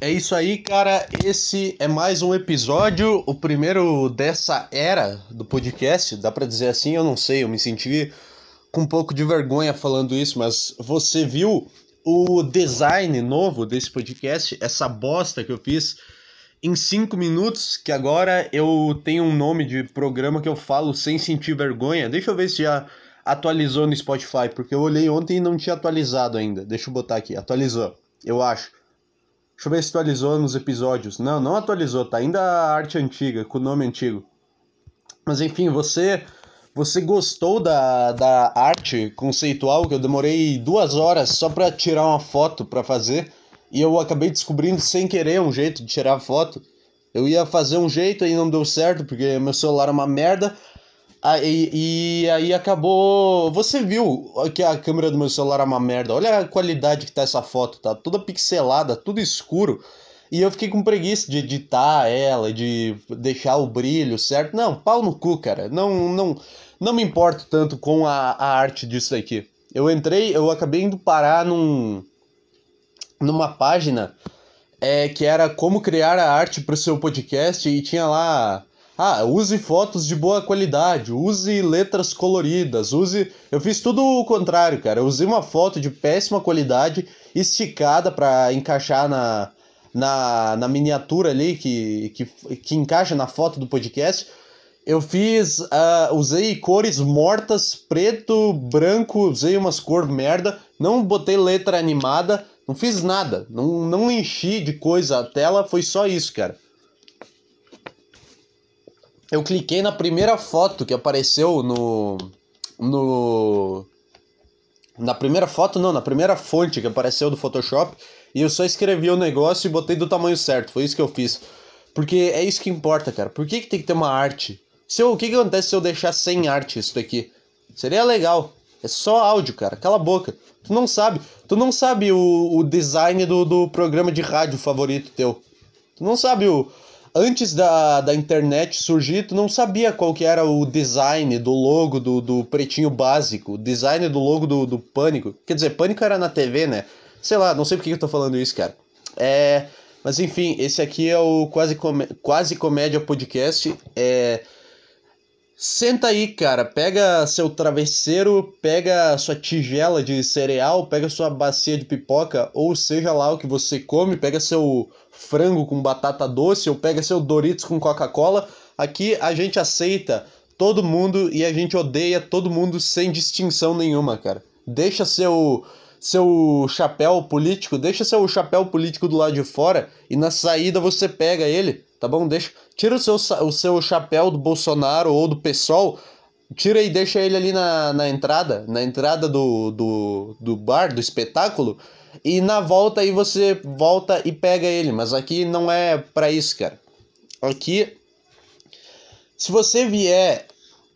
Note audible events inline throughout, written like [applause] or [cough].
É isso aí, cara. Esse é mais um episódio, o primeiro dessa era do podcast. Dá pra dizer assim? Eu não sei, eu me senti com um pouco de vergonha falando isso, mas você viu o design novo desse podcast? Essa bosta que eu fiz em cinco minutos, que agora eu tenho um nome de programa que eu falo sem sentir vergonha. Deixa eu ver se já atualizou no Spotify, porque eu olhei ontem e não tinha atualizado ainda. Deixa eu botar aqui, atualizou, eu acho. Deixa eu ver se atualizou nos episódios. Não, não atualizou, tá ainda a arte antiga, com o nome antigo. Mas enfim, você você gostou da, da arte conceitual que eu demorei duas horas só para tirar uma foto para fazer e eu acabei descobrindo sem querer um jeito de tirar foto. Eu ia fazer um jeito e não deu certo porque meu celular é uma merda. Aí, e aí acabou. Você viu que a câmera do meu celular é uma merda. Olha a qualidade que tá essa foto, tá toda pixelada, tudo escuro. E eu fiquei com preguiça de editar ela, de deixar o brilho certo. Não, pau no cu, cara. Não, não, não me importo tanto com a, a arte disso aqui. Eu entrei, eu acabei indo parar num, numa página é, que era como criar a arte para o seu podcast e tinha lá ah, use fotos de boa qualidade, use letras coloridas, use. Eu fiz tudo o contrário, cara. Eu usei uma foto de péssima qualidade, esticada para encaixar na, na, na miniatura ali, que, que, que encaixa na foto do podcast. Eu fiz. Uh, usei cores mortas, preto, branco, usei umas cores merda. Não botei letra animada, não fiz nada. Não, não enchi de coisa a tela, foi só isso, cara eu cliquei na primeira foto que apareceu no. no. Na primeira foto, não, na primeira fonte que apareceu do Photoshop, e eu só escrevi o negócio e botei do tamanho certo. Foi isso que eu fiz. Porque é isso que importa, cara. Por que, que tem que ter uma arte? Se eu, o que, que acontece se eu deixar sem arte isso daqui? Seria legal. É só áudio, cara. Cala a boca. Tu não sabe. Tu não sabe o, o design do, do programa de rádio favorito teu. Tu não sabe o, antes da, da internet surgir, tu não sabia qual que era o design do logo do, do Pretinho Básico, o design do logo do, do Pânico. Quer dizer, Pânico era na TV, né? Sei lá, não sei por que eu tô falando isso, cara. É... Mas enfim, esse aqui é o Quase, Comé Quase Comédia Podcast. É... Senta aí, cara. Pega seu travesseiro, pega sua tigela de cereal, pega sua bacia de pipoca, ou seja lá o que você come, pega seu frango com batata doce ou pega seu Doritos com Coca-Cola. Aqui a gente aceita todo mundo e a gente odeia todo mundo sem distinção nenhuma, cara. Deixa seu seu chapéu político, deixa seu chapéu político do lado de fora e na saída você pega ele, tá bom? Deixa, tira o seu, o seu chapéu do Bolsonaro ou do PSOL, tira e deixa ele ali na, na entrada, na entrada do, do, do bar, do espetáculo, e na volta aí você volta e pega ele, mas aqui não é para isso, cara. Aqui se você vier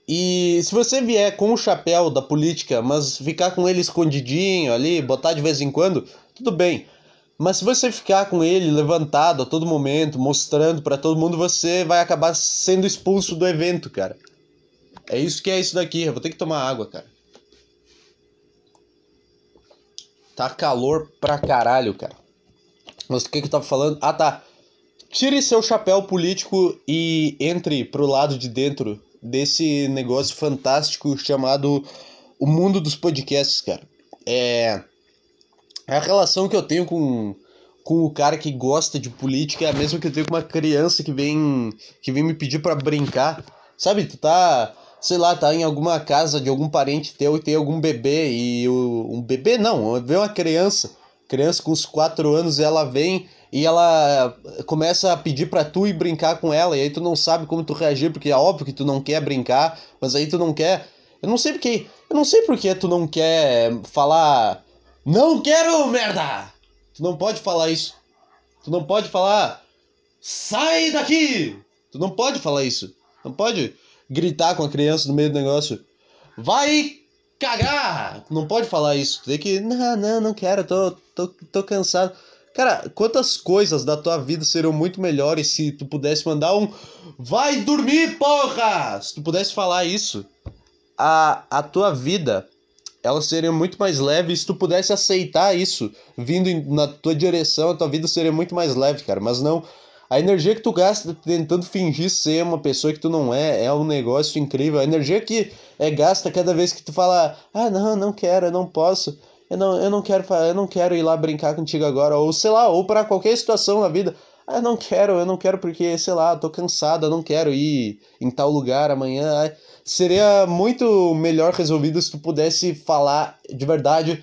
e se você vier com o chapéu da política, mas ficar com ele escondidinho ali, botar de vez em quando, tudo bem. Mas se você ficar com ele levantado a todo momento, mostrando para todo mundo, você vai acabar sendo expulso do evento, cara. É isso que é isso daqui. Eu vou ter que tomar água, cara. Tá calor pra caralho, cara. Mas o que que eu tava falando? Ah, tá. Tire seu chapéu político e entre pro lado de dentro desse negócio fantástico chamado o mundo dos podcasts, cara. É a relação que eu tenho com com o cara que gosta de política é a mesma que eu tenho com uma criança que vem que vem me pedir para brincar. Sabe, tu tá sei lá, tá em alguma casa de algum parente teu e tem algum bebê e o, um bebê não, vê uma criança, criança com uns 4 anos e ela vem e ela começa a pedir para tu ir brincar com ela e aí tu não sabe como tu reagir porque é óbvio que tu não quer brincar, mas aí tu não quer. Eu não sei porque, eu não sei porque tu não quer falar não quero merda. Tu não pode falar isso. Tu não pode falar sai daqui. Tu não pode falar isso. Não pode gritar com a criança no meio do negócio. Vai cagar! Não pode falar isso. Tem que. Não, não, não quero, tô, tô, tô cansado. Cara, quantas coisas da tua vida seriam muito melhores se tu pudesse mandar um. Vai dormir, porra! Se tu pudesse falar isso. A, a tua vida elas seriam muito mais leves se tu pudesse aceitar isso vindo na tua direção, a tua vida seria muito mais leve, cara. Mas não. A energia que tu gasta tentando fingir ser uma pessoa que tu não é, é um negócio incrível. A energia que é gasta cada vez que tu fala, ah, não, não quero, eu não posso. Eu não, eu não quero, eu não quero ir lá brincar contigo agora, ou sei lá, ou para qualquer situação na vida. Ah, eu não quero, eu não quero porque, sei lá, tô cansado, eu não quero ir em tal lugar amanhã. Seria muito melhor resolvido se tu pudesse falar de verdade.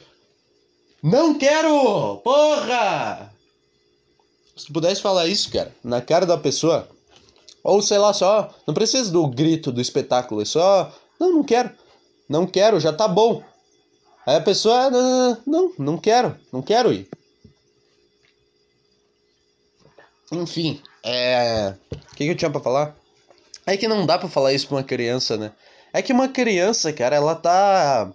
Não quero! Porra! Se tu pudesse falar isso, cara, na cara da pessoa. Ou sei lá, só. Não precisa do grito do espetáculo, é só. Não, não quero. Não quero, já tá bom. Aí a pessoa. Não, não, não quero, não quero ir. Enfim, é. O que, que eu tinha pra falar? É que não dá pra falar isso pra uma criança, né? É que uma criança, cara, ela tá.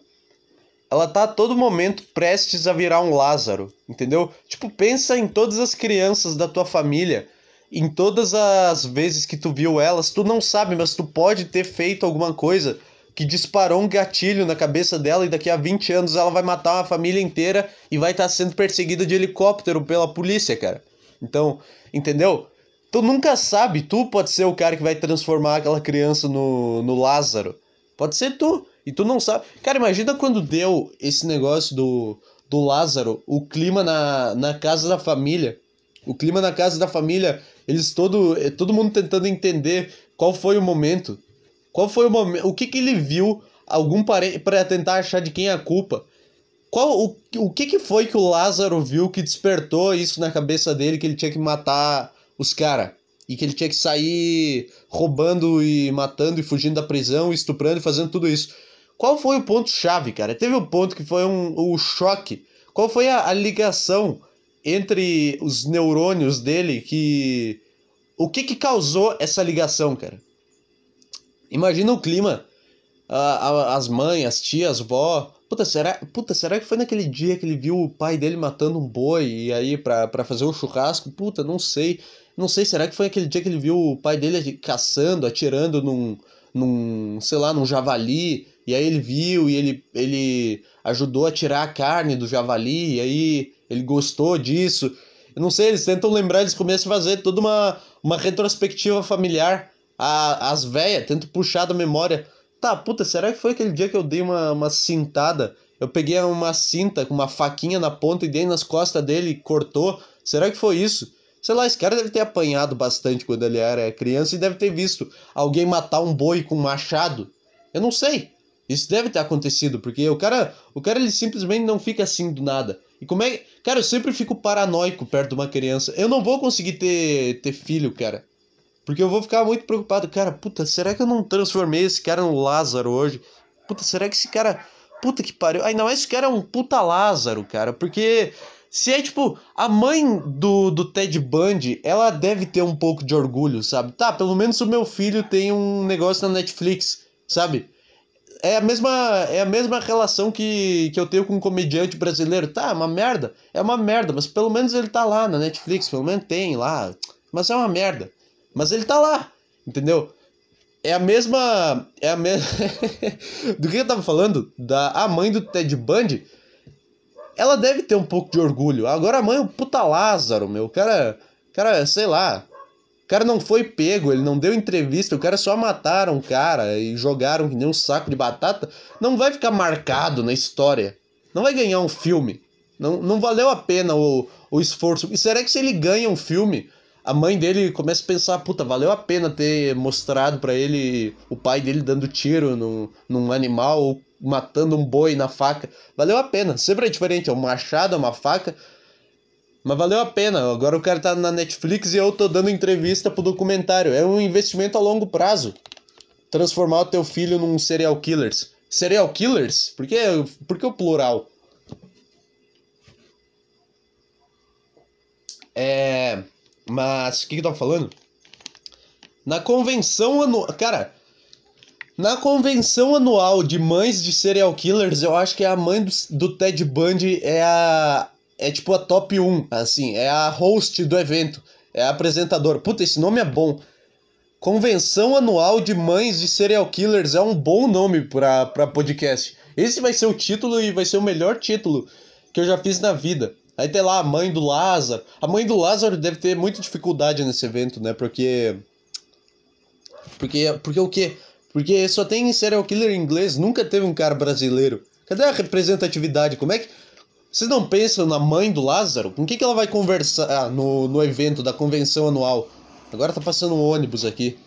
Ela tá a todo momento prestes a virar um Lázaro, entendeu? Tipo, pensa em todas as crianças da tua família, em todas as vezes que tu viu elas, tu não sabe, mas tu pode ter feito alguma coisa que disparou um gatilho na cabeça dela e daqui a 20 anos ela vai matar uma família inteira e vai estar tá sendo perseguida de helicóptero pela polícia, cara. Então, entendeu? Tu nunca sabe, tu pode ser o cara que vai transformar aquela criança no, no Lázaro. Pode ser tu. E tu não sabe. Cara, imagina quando deu esse negócio do, do Lázaro, o clima na, na casa da família. O clima na casa da família, eles todo, eh, todo mundo tentando entender qual foi o momento. Qual foi o momento, o que que ele viu, algum parente para tentar achar de quem é a culpa. Qual o, o que que foi que o Lázaro viu que despertou isso na cabeça dele que ele tinha que matar os caras? E que ele tinha que sair roubando e matando e fugindo da prisão, estuprando e fazendo tudo isso. Qual foi o ponto-chave, cara? Teve um ponto que foi um, um choque. Qual foi a, a ligação entre os neurônios dele que. O que que causou essa ligação, cara? Imagina o clima. A, a, as mães, as tias, vó. Puta será, puta, será que foi naquele dia que ele viu o pai dele matando um boi e aí pra, pra fazer um churrasco? Puta, não sei. Não sei, será que foi aquele dia que ele viu o pai dele caçando, atirando num, num sei lá, num javali? E aí ele viu e ele, ele ajudou a tirar a carne do javali, e aí ele gostou disso. Eu não sei, eles tentam lembrar, eles começam a fazer toda uma, uma retrospectiva familiar. A, as velhas tentam puxar da memória. Tá, puta, será que foi aquele dia que eu dei uma, uma cintada? Eu peguei uma cinta com uma faquinha na ponta e dei nas costas dele e cortou? Será que foi isso? Sei lá, esse cara deve ter apanhado bastante quando ele era criança e deve ter visto alguém matar um boi com um machado. Eu não sei. Isso deve ter acontecido, porque o cara, o cara ele simplesmente não fica assim do nada. E como é, cara, eu sempre fico paranoico perto de uma criança. Eu não vou conseguir ter ter filho, cara. Porque eu vou ficar muito preocupado, cara, puta, será que eu não transformei esse cara no Lázaro hoje? Puta, será que esse cara, puta que pariu. Ainda mais esse cara é um puta Lázaro, cara, porque se é tipo, a mãe do, do Ted Bundy, ela deve ter um pouco de orgulho, sabe? Tá, pelo menos o meu filho tem um negócio na Netflix, sabe? É a mesma é a mesma relação que, que eu tenho com um comediante brasileiro. Tá, é uma merda. É uma merda, mas pelo menos ele tá lá na Netflix, pelo menos tem lá. Mas é uma merda. Mas ele tá lá, entendeu? É a mesma é a mesma [laughs] Do que eu tava falando? Da a mãe do Ted Bundy, ela deve ter um pouco de orgulho. Agora a mãe é um puta Lázaro, meu. Cara, cara, sei lá. Cara não foi pego, ele não deu entrevista, o cara só mataram o cara e jogaram que nem um saco de batata. Não vai ficar marcado na história. Não vai ganhar um filme. Não, não valeu a pena o, o esforço. E será que se ele ganha um filme, a mãe dele começa a pensar, puta, valeu a pena ter mostrado para ele o pai dele dando tiro no, num animal ou matando um boi na faca. Valeu a pena. Sempre é diferente, é um machado, é uma faca. Mas valeu a pena. Agora o cara tá na Netflix e eu tô dando entrevista pro documentário. É um investimento a longo prazo. Transformar o teu filho num serial killers. Serial killers? Por que, por que o plural? É. Mas o que, que eu tava falando? Na convenção anual. Cara, na convenção anual de mães de serial killers, eu acho que a mãe do, do Ted Bundy é a, é tipo a top 1, assim, é a host do evento, é a apresentadora. Puta, esse nome é bom. Convenção Anual de Mães de Serial Killers é um bom nome pra, pra podcast. Esse vai ser o título e vai ser o melhor título que eu já fiz na vida. Aí tem lá a mãe do Lázaro. A mãe do Lázaro deve ter muita dificuldade nesse evento, né? Porque. Porque. Porque o quê? Porque só tem serial killer em inglês, nunca teve um cara brasileiro. Cadê a representatividade? Como é que. Vocês não pensam na mãe do Lázaro? Com quem que ela vai conversar no, no evento da convenção anual? Agora tá passando um ônibus aqui.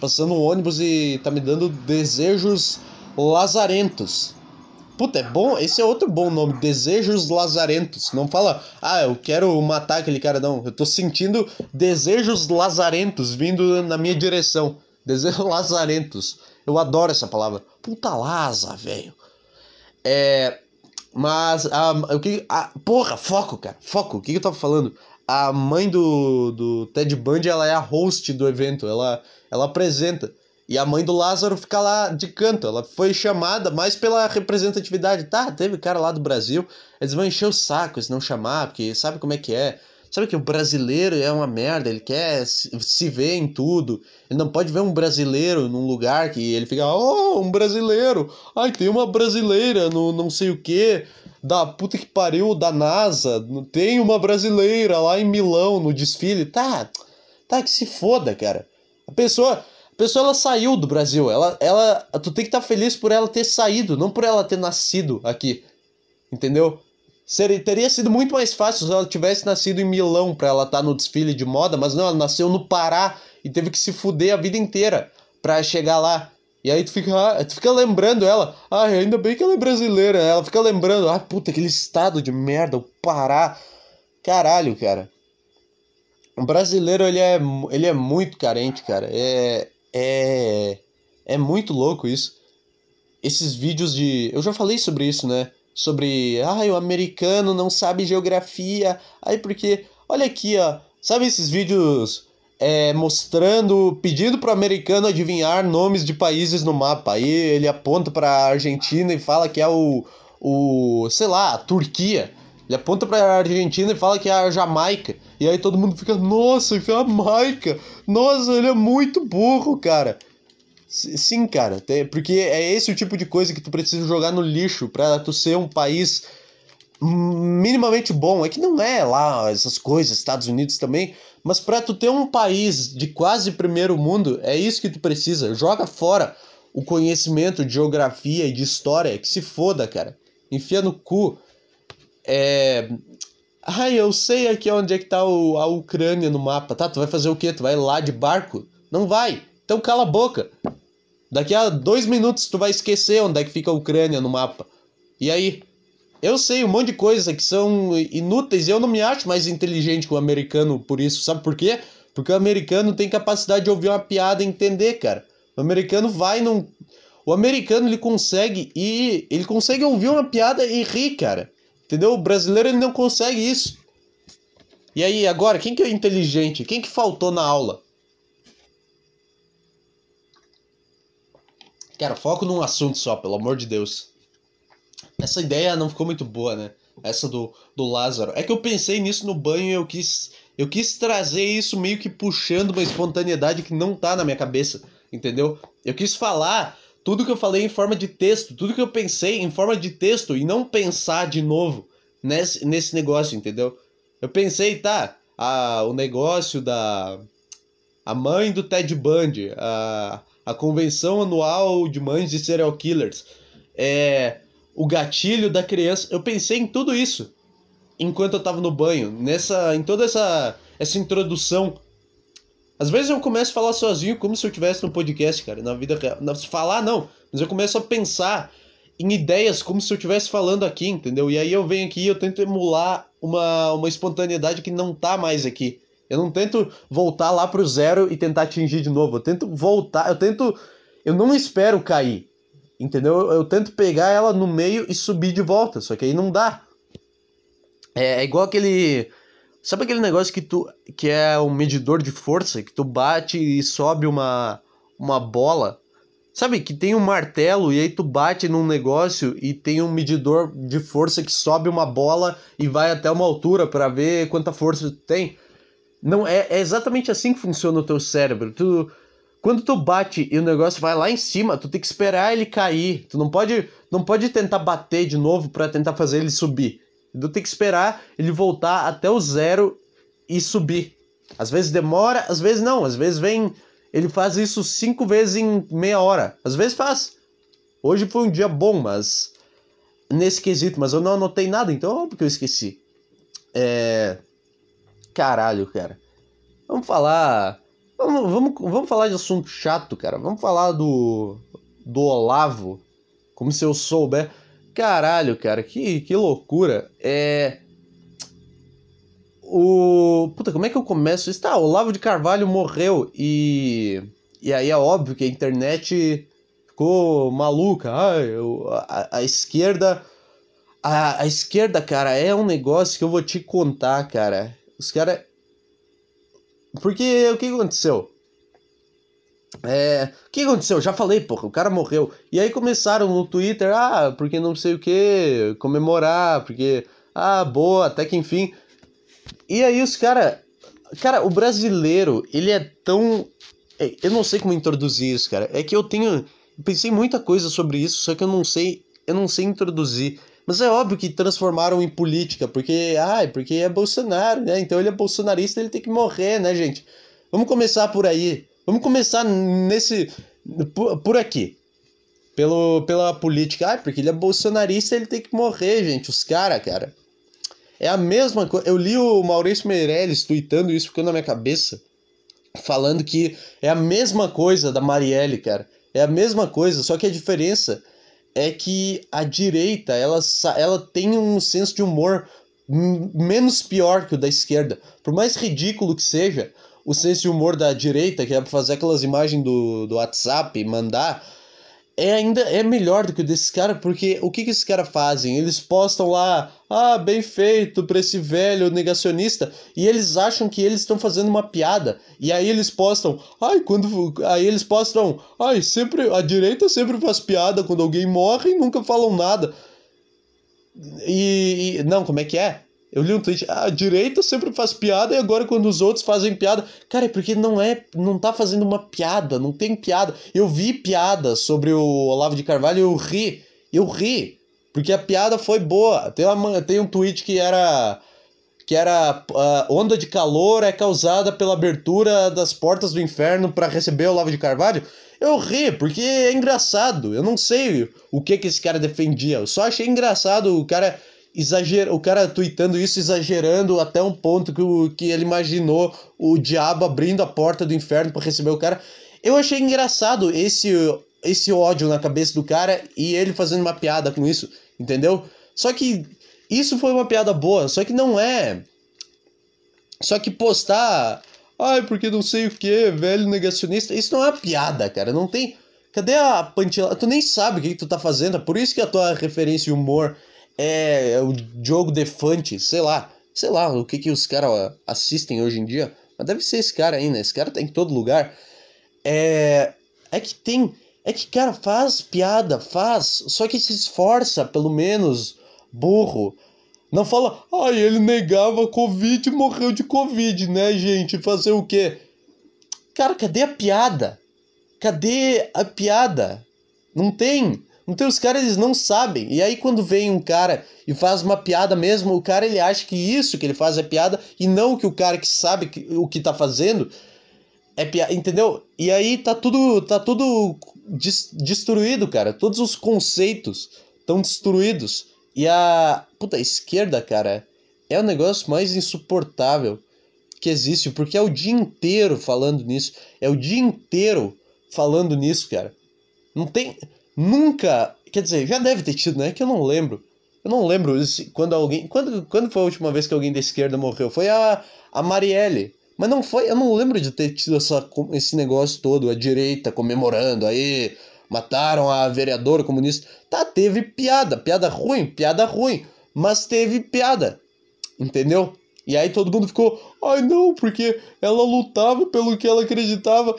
Passando um ônibus e tá me dando desejos lazarentos. Puta, é bom. Esse é outro bom nome. Desejos lazarentos. Não fala, ah, eu quero matar aquele cara, não. Eu tô sentindo desejos lazarentos vindo na minha direção. [laughs] Desejos lazarentos. Eu adoro essa palavra. Puta laza, velho. É. Mas, a, o que. A, porra, foco, cara. Foco. O que, que eu tava falando? A mãe do, do Ted Bundy, ela é a host do evento. Ela, ela apresenta. E a mãe do Lázaro fica lá de canto. Ela foi chamada mais pela representatividade. Tá, teve cara lá do Brasil. Eles vão encher o saco se não chamar, porque sabe como é que é. Sabe que o brasileiro é uma merda, ele quer se ver em tudo. Ele não pode ver um brasileiro num lugar que ele fica, oh, um brasileiro. Ai, tem uma brasileira no não sei o que, da puta que pariu da NASA. Tem uma brasileira lá em Milão no desfile. Tá, tá que se foda, cara. A pessoa, a pessoa ela saiu do Brasil. Ela, ela, tu tem que estar tá feliz por ela ter saído, não por ela ter nascido aqui. Entendeu? Seria, teria sido muito mais fácil se ela tivesse nascido em Milão para ela estar tá no desfile de moda, mas não, ela nasceu no Pará e teve que se fuder a vida inteira para chegar lá. E aí tu fica, ah, tu fica lembrando ela, ah, ainda bem que ela é brasileira. Ela fica lembrando, ah, puta, aquele estado de merda, o Pará. Caralho, cara. O brasileiro, ele é, ele é muito carente, cara. É, é, é muito louco isso. Esses vídeos de... Eu já falei sobre isso, né? Sobre, ah, o americano não sabe geografia. Aí porque, olha aqui, ó, sabe esses vídeos é, mostrando, pedindo pro americano adivinhar nomes de países no mapa. Aí ele aponta para Argentina e fala que é o, o, sei lá, a Turquia. Ele aponta pra Argentina e fala que é a Jamaica. E aí todo mundo fica, nossa, Jamaica! Nossa, ele é muito burro, cara. Sim, cara, porque é esse o tipo de coisa que tu precisa jogar no lixo para tu ser um país minimamente bom. É que não é lá essas coisas, Estados Unidos também, mas para tu ter um país de quase primeiro mundo, é isso que tu precisa. Joga fora o conhecimento de geografia e de história, que se foda, cara. Enfia no cu. É. Ai, eu sei aqui onde é que tá a Ucrânia no mapa. Tá, tu vai fazer o quê? Tu vai lá de barco? Não vai. Então cala a boca. Daqui a dois minutos tu vai esquecer onde é que fica a Ucrânia no mapa. E aí? Eu sei um monte de coisas que são inúteis e eu não me acho mais inteligente que o americano por isso. Sabe por quê? Porque o americano tem capacidade de ouvir uma piada e entender, cara. O americano vai num. O americano ele consegue e ele consegue ouvir uma piada e rir, cara. Entendeu? O brasileiro ele não consegue isso. E aí, agora, quem que é inteligente? Quem que faltou na aula? Cara, foco num assunto só, pelo amor de Deus. Essa ideia não ficou muito boa, né? Essa do, do Lázaro. É que eu pensei nisso no banho e eu quis, eu quis trazer isso meio que puxando uma espontaneidade que não tá na minha cabeça, entendeu? Eu quis falar tudo que eu falei em forma de texto, tudo que eu pensei em forma de texto e não pensar de novo nesse, nesse negócio, entendeu? Eu pensei, tá, a, o negócio da. A mãe do Ted Bundy, a, a convenção anual de mães de serial killers, é, o gatilho da criança. Eu pensei em tudo isso enquanto eu tava no banho, nessa, em toda essa, essa introdução. Às vezes eu começo a falar sozinho como se eu tivesse no podcast, cara, na vida real. Falar não, mas eu começo a pensar em ideias como se eu estivesse falando aqui, entendeu? E aí eu venho aqui e eu tento emular uma, uma espontaneidade que não tá mais aqui. Eu não tento voltar lá pro zero e tentar atingir de novo. Eu tento voltar, eu tento. Eu não espero cair. Entendeu? Eu, tento pegar ela no meio e subir de volta. Só que aí não dá. É, é igual aquele. Sabe aquele negócio que tu. que é um medidor de força? Que tu bate e sobe uma. uma bola. Sabe, que tem um martelo e aí tu bate num negócio e tem um medidor de força que sobe uma bola e vai até uma altura para ver quanta força tu tem. Não, é, é exatamente assim que funciona o teu cérebro. Tu, quando tu bate e o negócio vai lá em cima, tu tem que esperar ele cair. Tu não pode, não pode tentar bater de novo para tentar fazer ele subir. Tu tem que esperar ele voltar até o zero e subir. Às vezes demora, às vezes não. Às vezes vem. Ele faz isso cinco vezes em meia hora. Às vezes faz. Hoje foi um dia bom, mas. Nesse quesito, mas eu não anotei nada, então é óbvio que eu esqueci. É. Caralho, cara. Vamos falar Vamos, vamos, vamos falar de assunto chato, cara. Vamos falar do. do Olavo. Como se eu souber. Caralho, cara, que, que loucura. É. O. Puta, como é que eu começo isso? Tá, Olavo de Carvalho morreu e. E aí é óbvio que a internet ficou maluca. Ai, eu, a, a esquerda. A, a esquerda, cara, é um negócio que eu vou te contar, cara. Os caras porque o que aconteceu? É, o que aconteceu? Já falei, porra, o cara morreu. E aí começaram no Twitter, ah, porque não sei o que, comemorar, porque, ah, boa, até que enfim. E aí os cara, cara, o brasileiro, ele é tão, é, eu não sei como introduzir isso, cara. É que eu tenho, pensei muita coisa sobre isso, só que eu não sei, eu não sei introduzir. Mas é óbvio que transformaram em política, porque, ai, porque é Bolsonaro, né? Então ele é bolsonarista, ele tem que morrer, né, gente? Vamos começar por aí. Vamos começar nesse por, por aqui. Pelo, pela política. Ah, porque ele é bolsonarista, ele tem que morrer, gente. Os caras, cara. É a mesma coisa. Eu li o Maurício Meirelles tweetando isso, ficou na minha cabeça. Falando que é a mesma coisa da Marielle, cara. É a mesma coisa, só que a diferença é que a direita ela, ela tem um senso de humor menos pior que o da esquerda. Por mais ridículo que seja, o senso de humor da direita, que é fazer aquelas imagens do, do WhatsApp e mandar, é ainda é melhor do que o desses caras, porque o que, que esses caras fazem? Eles postam lá, ah, bem feito pra esse velho negacionista, e eles acham que eles estão fazendo uma piada. E aí eles postam, ai, quando. Aí eles postam, ai, sempre. A direita sempre faz piada quando alguém morre e nunca falam nada. E, e. Não, como é que é? Eu li um tweet, a direita sempre faz piada e agora quando os outros fazem piada. Cara, é porque não é. Não tá fazendo uma piada, não tem piada. Eu vi piada sobre o Olavo de Carvalho e eu ri. Eu ri. Porque a piada foi boa. Tem, uma, tem um tweet que era. Que era. Uh, onda de calor é causada pela abertura das portas do inferno para receber o Olavo de Carvalho. Eu ri, porque é engraçado. Eu não sei o que que esse cara defendia. Eu só achei engraçado o cara exagera, o cara tweetando isso exagerando até um ponto que, o, que ele imaginou o diabo abrindo a porta do inferno para receber o cara. Eu achei engraçado esse esse ódio na cabeça do cara e ele fazendo uma piada com isso, entendeu? Só que isso foi uma piada boa, só que não é. Só que postar, ai, porque não sei o que, velho negacionista, isso não é uma piada, cara, não tem. Cadê a pantilha? Tu nem sabe o que, que tu tá fazendo, é por isso que a tua referência e humor é, o Diogo Defante, sei lá, sei lá o que, que os caras assistem hoje em dia, mas deve ser esse cara aí, né? Esse cara tá em todo lugar. É, é que tem, é que, cara, faz piada, faz, só que se esforça, pelo menos, burro. Não fala, ai, ele negava Covid e morreu de Covid, né, gente? Fazer o quê? Cara, cadê a piada? Cadê a piada? Não tem. Então os caras eles não sabem. E aí quando vem um cara e faz uma piada mesmo, o cara ele acha que isso que ele faz é piada e não que o cara que sabe que, o que tá fazendo é piada, entendeu? E aí tá tudo tá tudo des destruído, cara. Todos os conceitos estão destruídos. E a puta a esquerda, cara, é o negócio mais insuportável que existe, porque é o dia inteiro falando nisso, é o dia inteiro falando nisso, cara. Não tem nunca. Quer dizer, já deve ter tido, né? Que eu não lembro. Eu não lembro se, quando alguém. Quando, quando foi a última vez que alguém da esquerda morreu? Foi a, a Marielle. Mas não foi. Eu não lembro de ter tido essa, esse negócio todo, a direita comemorando, aí mataram a vereadora comunista. Tá, teve piada. Piada ruim, piada ruim. Mas teve piada. Entendeu? E aí todo mundo ficou, ai não, porque ela lutava pelo que ela acreditava.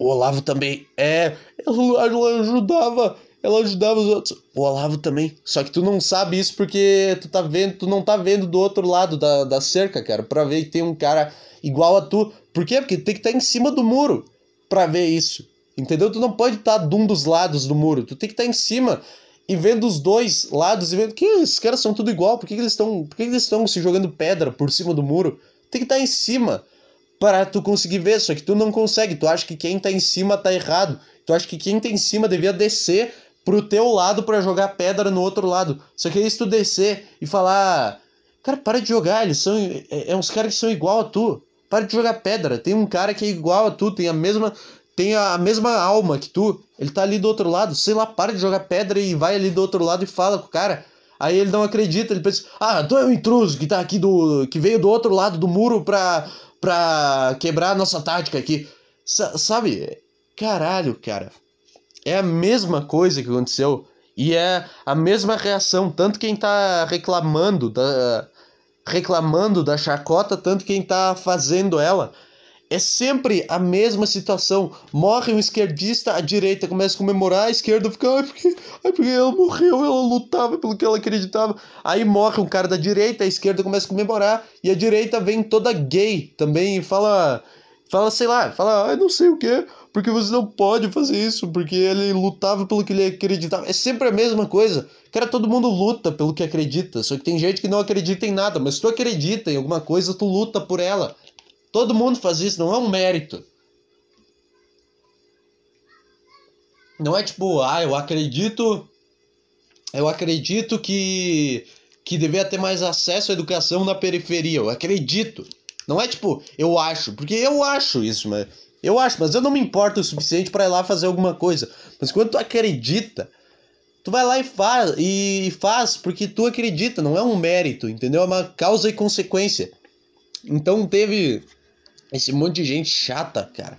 O Olavo também é. Ela, ajudava. Ela ajudava os outros. O Olavo também. Só que tu não sabe isso porque tu tá vendo, tu não tá vendo do outro lado da, da cerca, cara, pra ver que tem um cara igual a tu. Por quê? Porque tem que estar tá em cima do muro. pra ver isso. Entendeu? Tu não pode estar tá de um dos lados do muro. Tu tem que estar tá em cima e vendo os dois lados e vendo que esses caras são tudo igual. Por que, que eles estão. Por que, que eles estão se jogando pedra por cima do muro? Tem que estar tá em cima para tu conseguir ver, só que tu não consegue. Tu acha que quem tá em cima tá errado. Tu acha que quem tá em cima devia descer pro teu lado para jogar pedra no outro lado. Só que aí se tu descer e falar, cara, para de jogar, eles são é, é uns caras que são igual a tu. Para de jogar pedra. Tem um cara que é igual a tu, tem a mesma tem a mesma alma que tu. Ele tá ali do outro lado, sei lá, para de jogar pedra e vai ali do outro lado e fala com o cara. Aí ele não acredita, ele pensa: "Ah, tu é um intruso que tá aqui do que veio do outro lado do muro pra pra quebrar a nossa tática aqui". S sabe? Caralho, cara. É a mesma coisa que aconteceu. E é a mesma reação, tanto quem tá reclamando da reclamando da chacota, tanto quem tá fazendo ela. É sempre a mesma situação. Morre um esquerdista, a direita começa a comemorar, a esquerda fica, ai porque, ai, porque ela morreu, ela lutava pelo que ela acreditava. Aí morre um cara da direita, a esquerda começa a comemorar, e a direita vem toda gay também e fala, fala, sei lá, fala, ai, não sei o que, porque você não pode fazer isso, porque ele lutava pelo que ele acreditava. É sempre a mesma coisa. Cara, todo mundo luta pelo que acredita, só que tem gente que não acredita em nada, mas se tu acredita em alguma coisa, tu luta por ela. Todo mundo faz isso, não é um mérito. Não é tipo, ah, eu acredito. Eu acredito que que devia ter mais acesso à educação na periferia. Eu acredito. Não é tipo, eu acho, porque eu acho isso, mas eu acho, mas eu não me importo o suficiente para ir lá fazer alguma coisa. Mas quando tu acredita, tu vai lá e faz, e faz porque tu acredita, não é um mérito, entendeu? É uma causa e consequência. Então teve esse monte de gente chata, cara.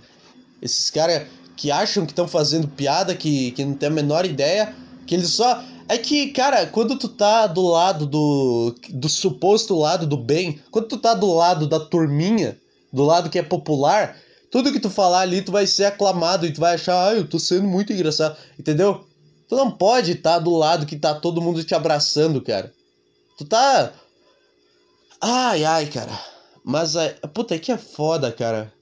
Esses caras que acham que estão fazendo piada, que, que não tem a menor ideia, que eles só. É que, cara, quando tu tá do lado do. do suposto lado do bem, quando tu tá do lado da turminha, do lado que é popular, tudo que tu falar ali tu vai ser aclamado e tu vai achar, ah, eu tô sendo muito engraçado, entendeu? Tu não pode estar tá do lado que tá todo mundo te abraçando, cara. Tu tá. Ai, ai, cara. Mas, a, puta, é que é foda, cara.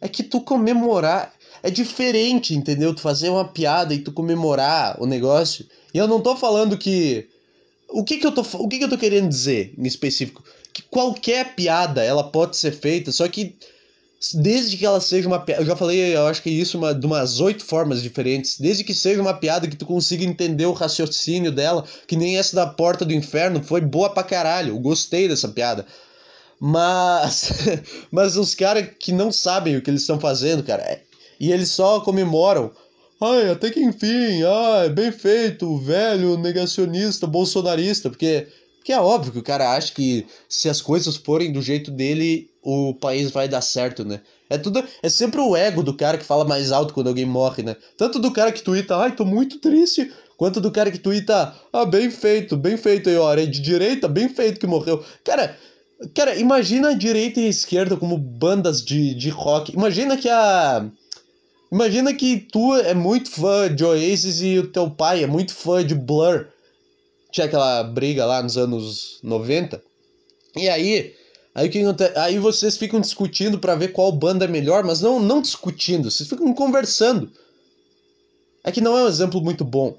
É que tu comemorar. É diferente, entendeu? Tu fazer uma piada e tu comemorar o negócio. E eu não tô falando que. O que que eu tô, o que que eu tô querendo dizer em específico? Que qualquer piada ela pode ser feita, só que desde que ela seja uma piada. Eu já falei, eu acho que isso uma, de umas oito formas diferentes. Desde que seja uma piada que tu consiga entender o raciocínio dela, que nem essa da porta do inferno, foi boa pra caralho. Eu gostei dessa piada. Mas, [laughs] mas os caras que não sabem o que eles estão fazendo, cara, é, e eles só comemoram. Ai, até que enfim, ai, bem feito, velho negacionista, bolsonarista, porque, porque é óbvio que o cara acha que se as coisas forem do jeito dele, o país vai dar certo, né? É tudo, é sempre o ego do cara que fala mais alto quando alguém morre, né? Tanto do cara que tuita, ai, tô muito triste, quanto do cara que tuita, ah, bem feito, bem feito aí, ó, é de direita, bem feito que morreu. Cara, Cara, imagina a direita e a esquerda como bandas de, de rock. Imagina que a. Imagina que tu é muito fã de Oasis e o teu pai é muito fã de Blur. Tinha aquela briga lá nos anos 90. E aí. Aí, que, aí vocês ficam discutindo para ver qual banda é melhor, mas não, não discutindo, vocês ficam conversando. É que não é um exemplo muito bom.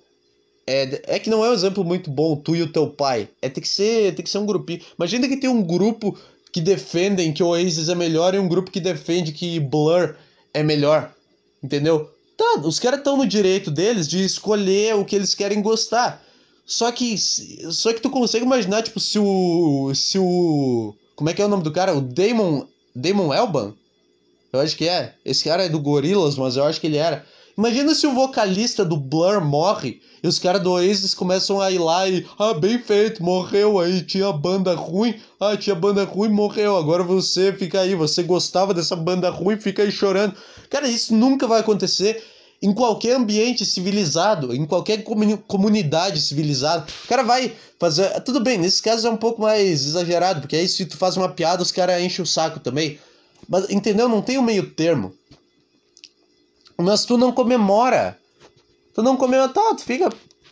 É, é que não é um exemplo muito bom, tu e o teu pai. É tem que ser, tem que ser um grupinho. Imagina que tem um grupo que defendem que o Oasis é melhor e um grupo que defende que Blur é melhor. Entendeu? Tá, os caras estão no direito deles de escolher o que eles querem gostar. Só que só que tu consegue imaginar tipo se o se o como é que é o nome do cara? O Damon Damon Elban? Eu acho que é. Esse cara é do Gorillaz, mas eu acho que ele era. Imagina se o vocalista do Blur morre e os caras do Oasis começam a ir lá e. Ah, bem feito, morreu aí, tinha banda ruim. Ah, tinha banda ruim, morreu. Agora você fica aí, você gostava dessa banda ruim, fica aí chorando. Cara, isso nunca vai acontecer em qualquer ambiente civilizado, em qualquer comunidade civilizada. O cara vai fazer. Tudo bem, nesse caso é um pouco mais exagerado, porque aí se tu faz uma piada, os caras enchem o saco também. Mas entendeu? Não tem um meio termo. Mas tu não comemora. Tu não comemora. Tá, tu fica.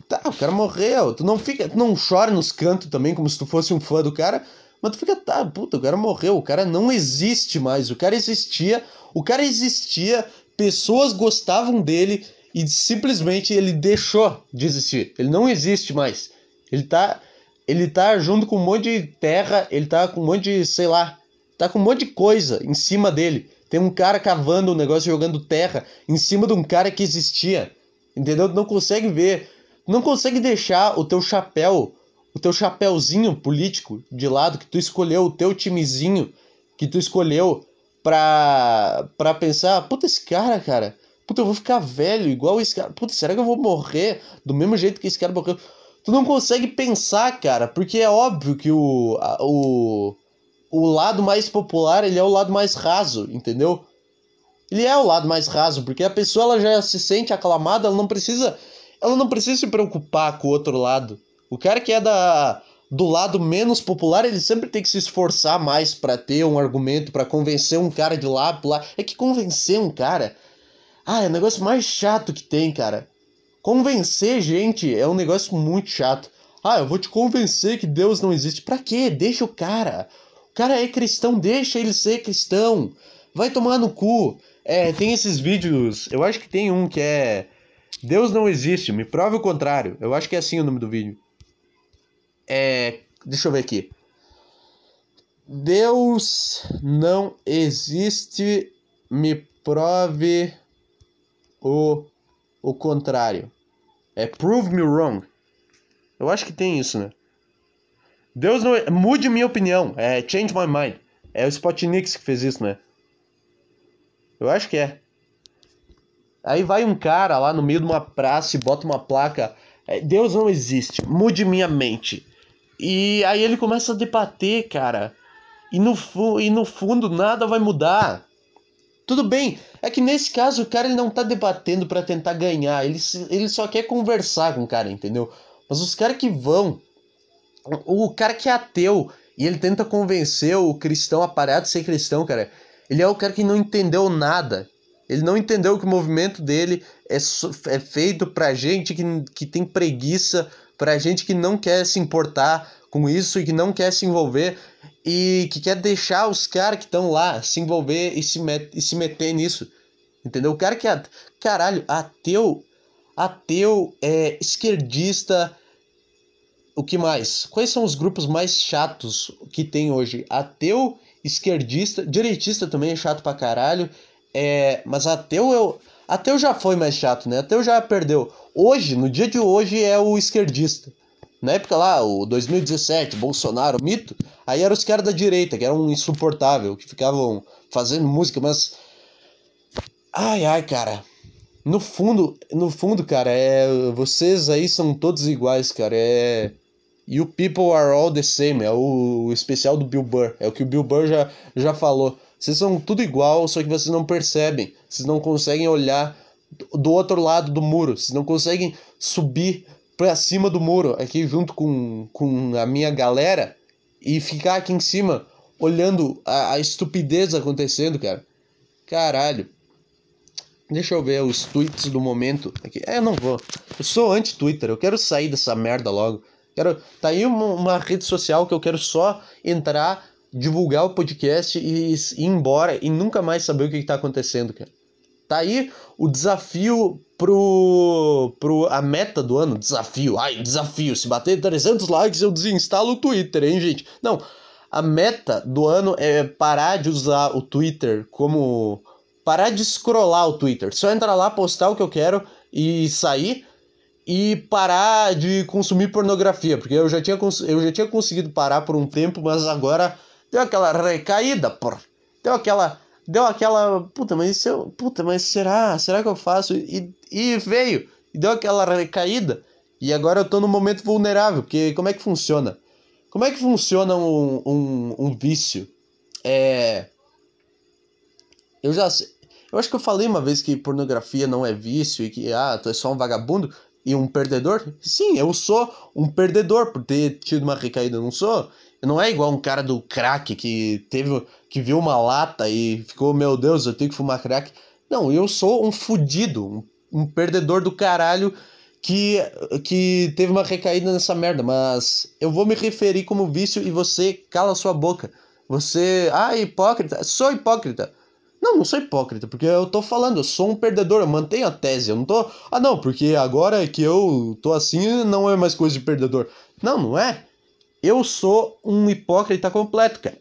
Tá, o cara morreu. Tu não fica. Tu não chora nos cantos também, como se tu fosse um fã do cara. Mas tu fica, tá, puta, o cara morreu. O cara não existe mais. O cara existia. O cara existia pessoas gostavam dele e simplesmente ele deixou de existir. Ele não existe mais. Ele tá ele tá junto com um monte de terra, ele tá com um monte de, sei lá, tá com um monte de coisa em cima dele. Tem um cara cavando um negócio, jogando terra em cima de um cara que existia. Entendeu? Tu não consegue ver, não consegue deixar o teu chapéu, o teu chapéuzinho político de lado que tu escolheu, o teu timezinho que tu escolheu pra, pra pensar, puta, esse cara, cara, puta, eu vou ficar velho igual esse cara, puta, será que eu vou morrer do mesmo jeito que esse cara morreu? Tu não consegue pensar, cara, porque é óbvio que o, o, o lado mais popular, ele é o lado mais raso, entendeu? Ele é o lado mais raso, porque a pessoa ela já se sente aclamada, ela não precisa, ela não precisa se preocupar com o outro lado. O cara que é da do lado menos popular, ele sempre tem que se esforçar mais para ter um argumento, para convencer um cara de lá pro lá. É que convencer um cara, ah, é o negócio mais chato que tem, cara. Convencer gente é um negócio muito chato. Ah, eu vou te convencer que Deus não existe. Pra quê? Deixa o cara. Cara é cristão, deixa ele ser cristão. Vai tomar no cu. É, tem esses vídeos. Eu acho que tem um que é. Deus não existe, me prove o contrário. Eu acho que é assim o nome do vídeo. É. Deixa eu ver aqui. Deus não existe, me prove o, o contrário. É Prove Me Wrong. Eu acho que tem isso, né? Deus não. É... Mude minha opinião. É Change My Mind. É o Spotnix que fez isso, né? Eu acho que é. Aí vai um cara lá no meio de uma praça e bota uma placa. É, Deus não existe. Mude minha mente. E aí ele começa a debater, cara. E no, e no fundo nada vai mudar. Tudo bem, é que nesse caso o cara ele não tá debatendo para tentar ganhar, ele, ele só quer conversar com o cara, entendeu? Mas os caras que vão, o, cara que é ateu e ele tenta convencer o cristão a parar de ser cristão, cara, ele é o cara que não entendeu nada. Ele não entendeu que o movimento dele é, é feito pra gente que, que tem preguiça, pra gente que não quer se importar com isso e que não quer se envolver e que quer deixar os caras que estão lá se envolver e se, met e se meter nisso. Entendeu? O cara que é. Caralho, ateu. Ateu, é, esquerdista. O que mais? Quais são os grupos mais chatos que tem hoje? Ateu, esquerdista, direitista também é chato pra caralho. É, mas ateu eu. Ateu já foi mais chato, né? Ateu já perdeu. Hoje, no dia de hoje, é o esquerdista. Na época lá, o 2017, Bolsonaro, mito, aí eram os caras da direita, que eram insuportável, que ficavam fazendo música, mas. Ai, ai, cara. No fundo, no fundo, cara, é. Vocês aí são todos iguais, cara. É. You people are all the same. É o, o especial do Bill Burr. É o que o Bill Burr já, já falou. Vocês são tudo igual, só que vocês não percebem. Vocês não conseguem olhar do outro lado do muro. Vocês não conseguem subir pra cima do muro, aqui junto com, com a minha galera, e ficar aqui em cima olhando a, a estupidez acontecendo, cara. Caralho. Deixa eu ver os tweets do momento aqui. É, não vou. Eu sou anti-Twitter, eu quero sair dessa merda logo. Quero. Tá aí uma, uma rede social que eu quero só entrar, divulgar o podcast e, e ir embora e nunca mais saber o que, que tá acontecendo, cara. Tá aí o desafio pro, pro a meta do ano, desafio, ai, desafio, se bater 300 likes eu desinstalo o Twitter, hein, gente? Não, a meta do ano é parar de usar o Twitter como parar de scrollar o Twitter, só entrar lá, postar o que eu quero e sair e parar de consumir pornografia, porque eu já tinha eu já tinha conseguido parar por um tempo, mas agora deu aquela recaída, por. Deu aquela deu aquela. Puta, mas isso eu. Puta, mas será? Será que eu faço? E, e veio. E deu aquela recaída. E agora eu tô num momento vulnerável. Porque como é que funciona? Como é que funciona um, um, um vício? É. Eu já sei. Eu acho que eu falei uma vez que pornografia não é vício e que, ah, tu é só um vagabundo e um perdedor. Sim, eu sou um perdedor por ter tido uma recaída. Não sou. Não é igual um cara do crack que teve que viu uma lata e ficou, meu Deus, eu tenho que fumar crack. Não, eu sou um fudido, um, um perdedor do caralho que, que teve uma recaída nessa merda, mas eu vou me referir como vício e você cala sua boca. Você, ah, hipócrita, sou hipócrita. Não, não sou hipócrita, porque eu tô falando, eu sou um perdedor, eu mantenho a tese, eu não tô. Ah, não, porque agora que eu tô assim não é mais coisa de perdedor. Não, não é. Eu sou um hipócrita completo, cara.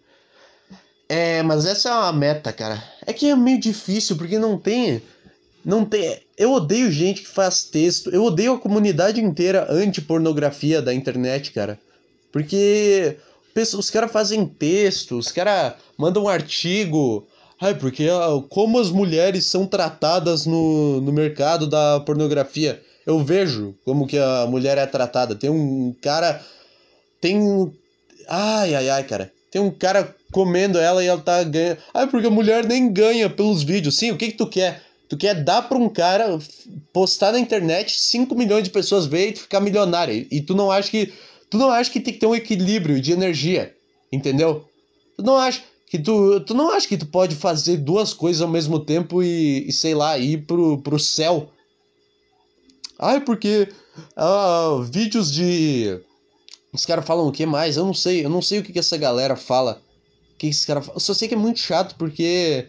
É, mas essa é uma meta, cara. É que é meio difícil, porque não tem. Não tem. Eu odeio gente que faz texto. Eu odeio a comunidade inteira anti-pornografia da internet, cara. Porque os caras fazem texto, os caras mandam um artigo Ai, porque ah, como as mulheres são tratadas no, no mercado da pornografia. Eu vejo como que a mulher é tratada. Tem um cara. Tem. Ai, ai, ai, cara. Tem um cara comendo ela e ela tá ganhando. Ai, porque a mulher nem ganha pelos vídeos. Sim, o que que tu quer? Tu quer dar pra um cara postar na internet, 5 milhões de pessoas ver e ficar milionário. E tu não acha que. Tu não acha que tem que ter um equilíbrio de energia. Entendeu? Tu não acha que tu, tu não acha que tu pode fazer duas coisas ao mesmo tempo e, e sei lá, ir pro, pro céu? Ai, porque uh, vídeos de. Os caras falam o que mais? Eu não sei, eu não sei o que, que essa galera fala. O que esse cara fala? Eu só sei que é muito chato porque.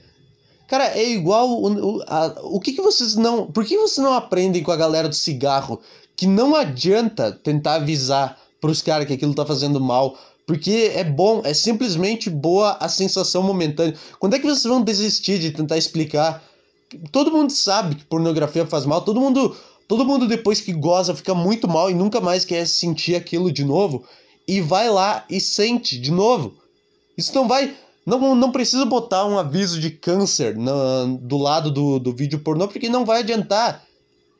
Cara, é igual. O, a, o que, que vocês não. Por que vocês não aprendem com a galera do cigarro? Que não adianta tentar avisar pros caras que aquilo tá fazendo mal. Porque é bom, é simplesmente boa a sensação momentânea. Quando é que vocês vão desistir de tentar explicar? Todo mundo sabe que pornografia faz mal, todo mundo, todo mundo depois que goza fica muito mal e nunca mais quer sentir aquilo de novo e vai lá e sente de novo. Isso não vai, não, não precisa botar um aviso de câncer no, do lado do, do vídeo pornô, porque não vai adiantar.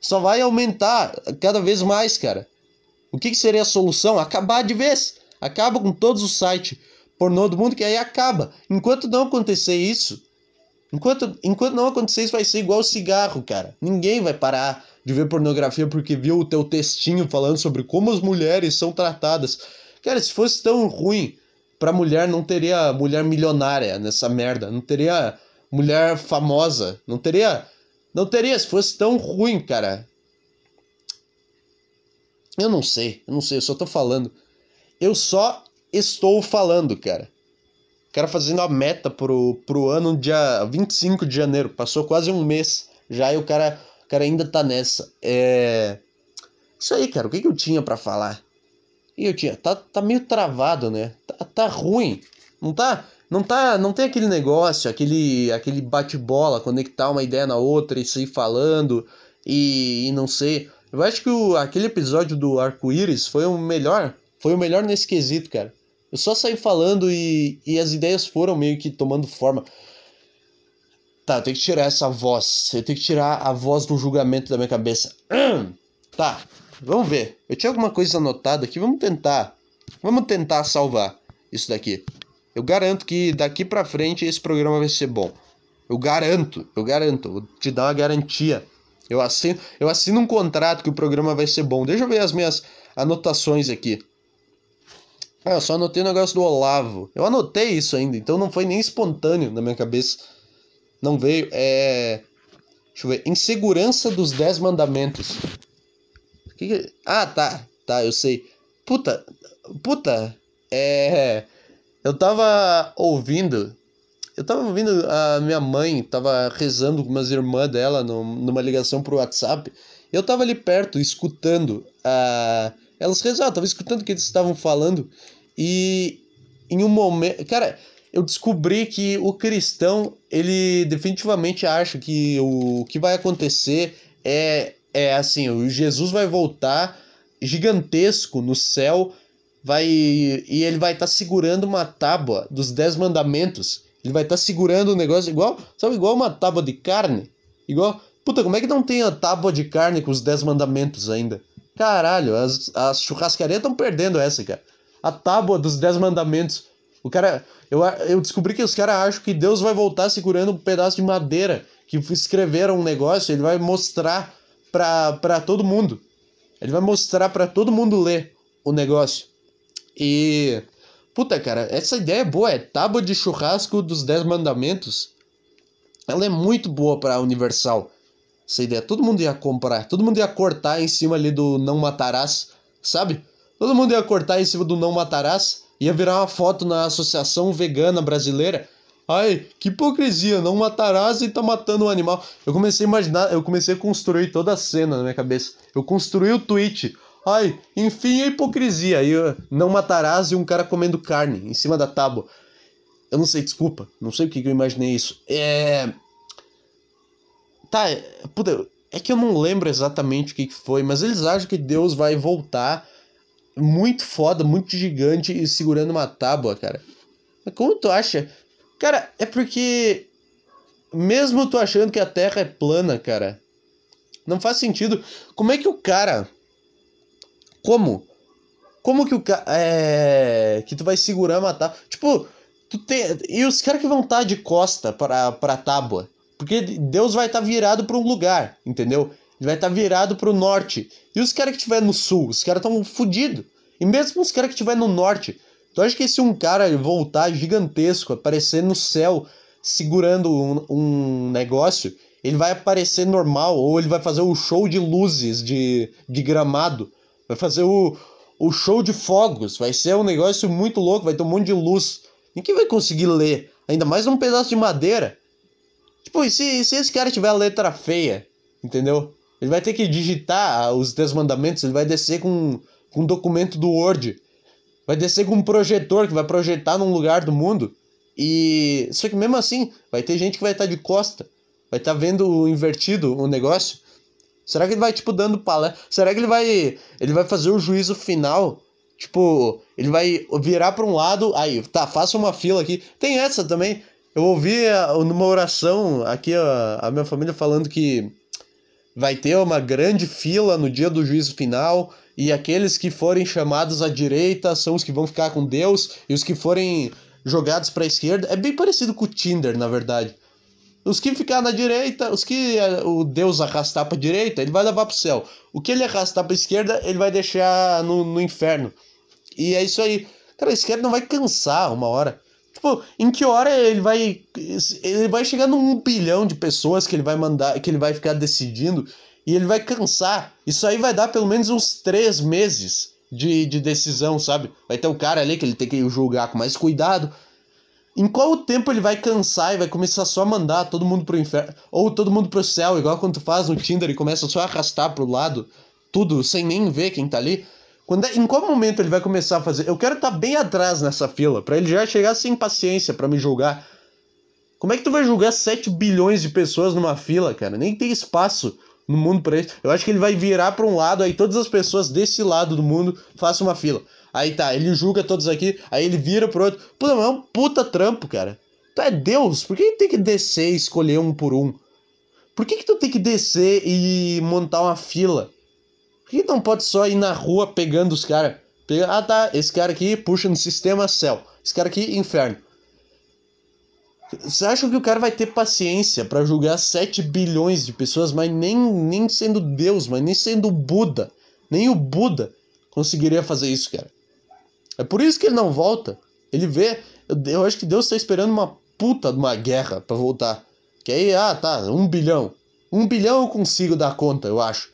Só vai aumentar cada vez mais, cara. O que, que seria a solução? Acabar de vez. Acaba com todos os sites pornô do mundo, que aí acaba. Enquanto não acontecer isso, enquanto, enquanto não acontecer isso, vai ser igual cigarro, cara. Ninguém vai parar de ver pornografia porque viu o teu textinho falando sobre como as mulheres são tratadas. Cara, se fosse tão ruim pra mulher, não teria mulher milionária nessa merda. Não teria mulher famosa. Não teria. Não teria, se fosse tão ruim, cara. Eu não sei, eu não sei, eu só tô falando. Eu só estou falando, cara. O cara fazendo a meta pro, pro ano dia 25 de janeiro. Passou quase um mês já e o cara, o cara ainda tá nessa. É. Isso aí, cara. O que, que eu tinha para falar? E eu tinha. Tá, tá meio travado, né? Tá, tá ruim. Não tá. Não tá. Não tem aquele negócio, aquele, aquele bate-bola, conectar uma ideia na outra e sair falando. E, e não sei. Eu acho que o, aquele episódio do arco-íris foi o melhor foi o melhor nesse quesito, cara. Eu só saí falando e, e as ideias foram meio que tomando forma. Tá, eu tenho que tirar essa voz. Eu tenho que tirar a voz do julgamento da minha cabeça. Tá, vamos ver. Eu tinha alguma coisa anotada aqui. Vamos tentar. Vamos tentar salvar isso daqui. Eu garanto que daqui pra frente esse programa vai ser bom. Eu garanto, eu garanto. Vou te dar uma garantia. Eu assino, eu assino um contrato que o programa vai ser bom. Deixa eu ver as minhas anotações aqui. Ah, eu só anotei o negócio do Olavo. Eu anotei isso ainda, então não foi nem espontâneo na minha cabeça. Não veio. É. Deixa eu ver. Insegurança dos Dez Mandamentos. Que que... Ah, tá. Tá, eu sei. Puta. Puta. É. Eu tava ouvindo. Eu tava ouvindo a minha mãe, tava rezando com umas irmãs dela numa ligação pro WhatsApp. Eu tava ali perto, escutando a. Elas rezavam, tava escutando o que eles estavam falando. E em um momento. Cara, eu descobri que o cristão, ele definitivamente acha que o que vai acontecer é, é assim: o Jesus vai voltar gigantesco no céu, vai e ele vai estar tá segurando uma tábua dos dez mandamentos. Ele vai estar tá segurando um negócio igual, sabe, igual uma tábua de carne. Igual, puta, como é que não tem a tábua de carne com os dez mandamentos ainda? Caralho, as, as churrascarias estão perdendo essa, cara a tábua dos Dez Mandamentos. O cara. Eu, eu descobri que os caras acham que Deus vai voltar segurando um pedaço de madeira que escreveram um negócio, ele vai mostrar pra, pra todo mundo. Ele vai mostrar para todo mundo ler o negócio. E. Puta, cara, essa ideia é boa. É tábua de churrasco dos Dez Mandamentos. Ela é muito boa pra Universal. Essa ideia. Todo mundo ia comprar. Todo mundo ia cortar em cima ali do não matarás. Sabe? Todo mundo ia cortar em cima do não matarás, ia virar uma foto na Associação Vegana Brasileira. Ai, que hipocrisia, não matarás e tá matando um animal. Eu comecei a imaginar, eu comecei a construir toda a cena na minha cabeça. Eu construí o tweet. Ai, enfim, a hipocrisia. Aí, não matarás e um cara comendo carne em cima da tábua. Eu não sei, desculpa. Não sei o que eu imaginei isso. É. Tá, puta, é que eu não lembro exatamente o que foi, mas eles acham que Deus vai voltar muito foda, muito gigante e segurando uma tábua, cara. Mas como tu acha? Cara, é porque. Mesmo tu achando que a Terra é plana, cara. Não faz sentido. Como é que o cara. Como? Como que o cara. É. Que tu vai segurar uma tábua. Tipo, tu tem. E os caras que vão estar tá de costa pra, pra tábua. Porque Deus vai estar tá virado para um lugar, entendeu? Vai estar tá virado para o norte. E os caras que estiver no sul, os caras estão fodidos. E mesmo os caras que estiver no norte, tu acha que se um cara voltar gigantesco, aparecer no céu segurando um, um negócio, ele vai aparecer normal, ou ele vai fazer o show de luzes de, de gramado, vai fazer o, o show de fogos, vai ser um negócio muito louco, vai ter um monte de luz. Ninguém vai conseguir ler, ainda mais um pedaço de madeira. Tipo, e se, se esse cara tiver letra feia, entendeu? Ele vai ter que digitar os desmandamentos, ele vai descer com, com um documento do Word. Vai descer com um projetor que vai projetar num lugar do mundo. E. Só que mesmo assim, vai ter gente que vai estar tá de costa. Vai estar tá vendo invertido o negócio. Será que ele vai, tipo, dando palestra? Será que ele vai. Ele vai fazer o juízo final? Tipo, ele vai virar para um lado. Aí, tá, faça uma fila aqui. Tem essa também. Eu ouvi numa oração aqui a minha família falando que vai ter uma grande fila no dia do juízo final e aqueles que forem chamados à direita são os que vão ficar com Deus e os que forem jogados para a esquerda é bem parecido com o Tinder, na verdade. Os que ficar na direita, os que é, o Deus arrastar para direita, ele vai levar para o céu. O que ele arrastar para esquerda, ele vai deixar no, no inferno. E é isso aí. Cara, a esquerda não vai cansar uma hora. Tipo, em que hora ele vai. Ele vai chegar num bilhão de pessoas que ele vai mandar. que ele vai ficar decidindo. E ele vai cansar. Isso aí vai dar pelo menos uns três meses de, de decisão, sabe? Vai ter o cara ali que ele tem que julgar com mais cuidado. Em qual tempo ele vai cansar e vai começar só a mandar todo mundo pro inferno? Ou todo mundo pro céu, igual quando tu faz no Tinder e começa só a arrastar pro lado, tudo, sem nem ver quem tá ali. Quando é, em qual momento ele vai começar a fazer? Eu quero estar tá bem atrás nessa fila, para ele já chegar sem paciência para me julgar. Como é que tu vai julgar 7 bilhões de pessoas numa fila, cara? Nem tem espaço no mundo para isso. Eu acho que ele vai virar para um lado, aí todas as pessoas desse lado do mundo façam uma fila. Aí tá, ele julga todos aqui, aí ele vira pro outro. Puta, é um puta trampo, cara. Tu é Deus, por que tem que descer e escolher um por um? Por que, que tu tem que descer e montar uma fila? Que não pode só ir na rua pegando os caras? Ah tá, esse cara aqui puxa no sistema céu. Esse cara aqui, inferno. Você acha que o cara vai ter paciência para julgar 7 bilhões de pessoas, mas nem, nem sendo Deus, mas nem sendo Buda, nem o Buda conseguiria fazer isso, cara. É por isso que ele não volta. Ele vê. Eu, eu acho que Deus está esperando uma puta de uma guerra para voltar. Que aí, ah, tá, um bilhão. Um bilhão eu consigo dar conta, eu acho.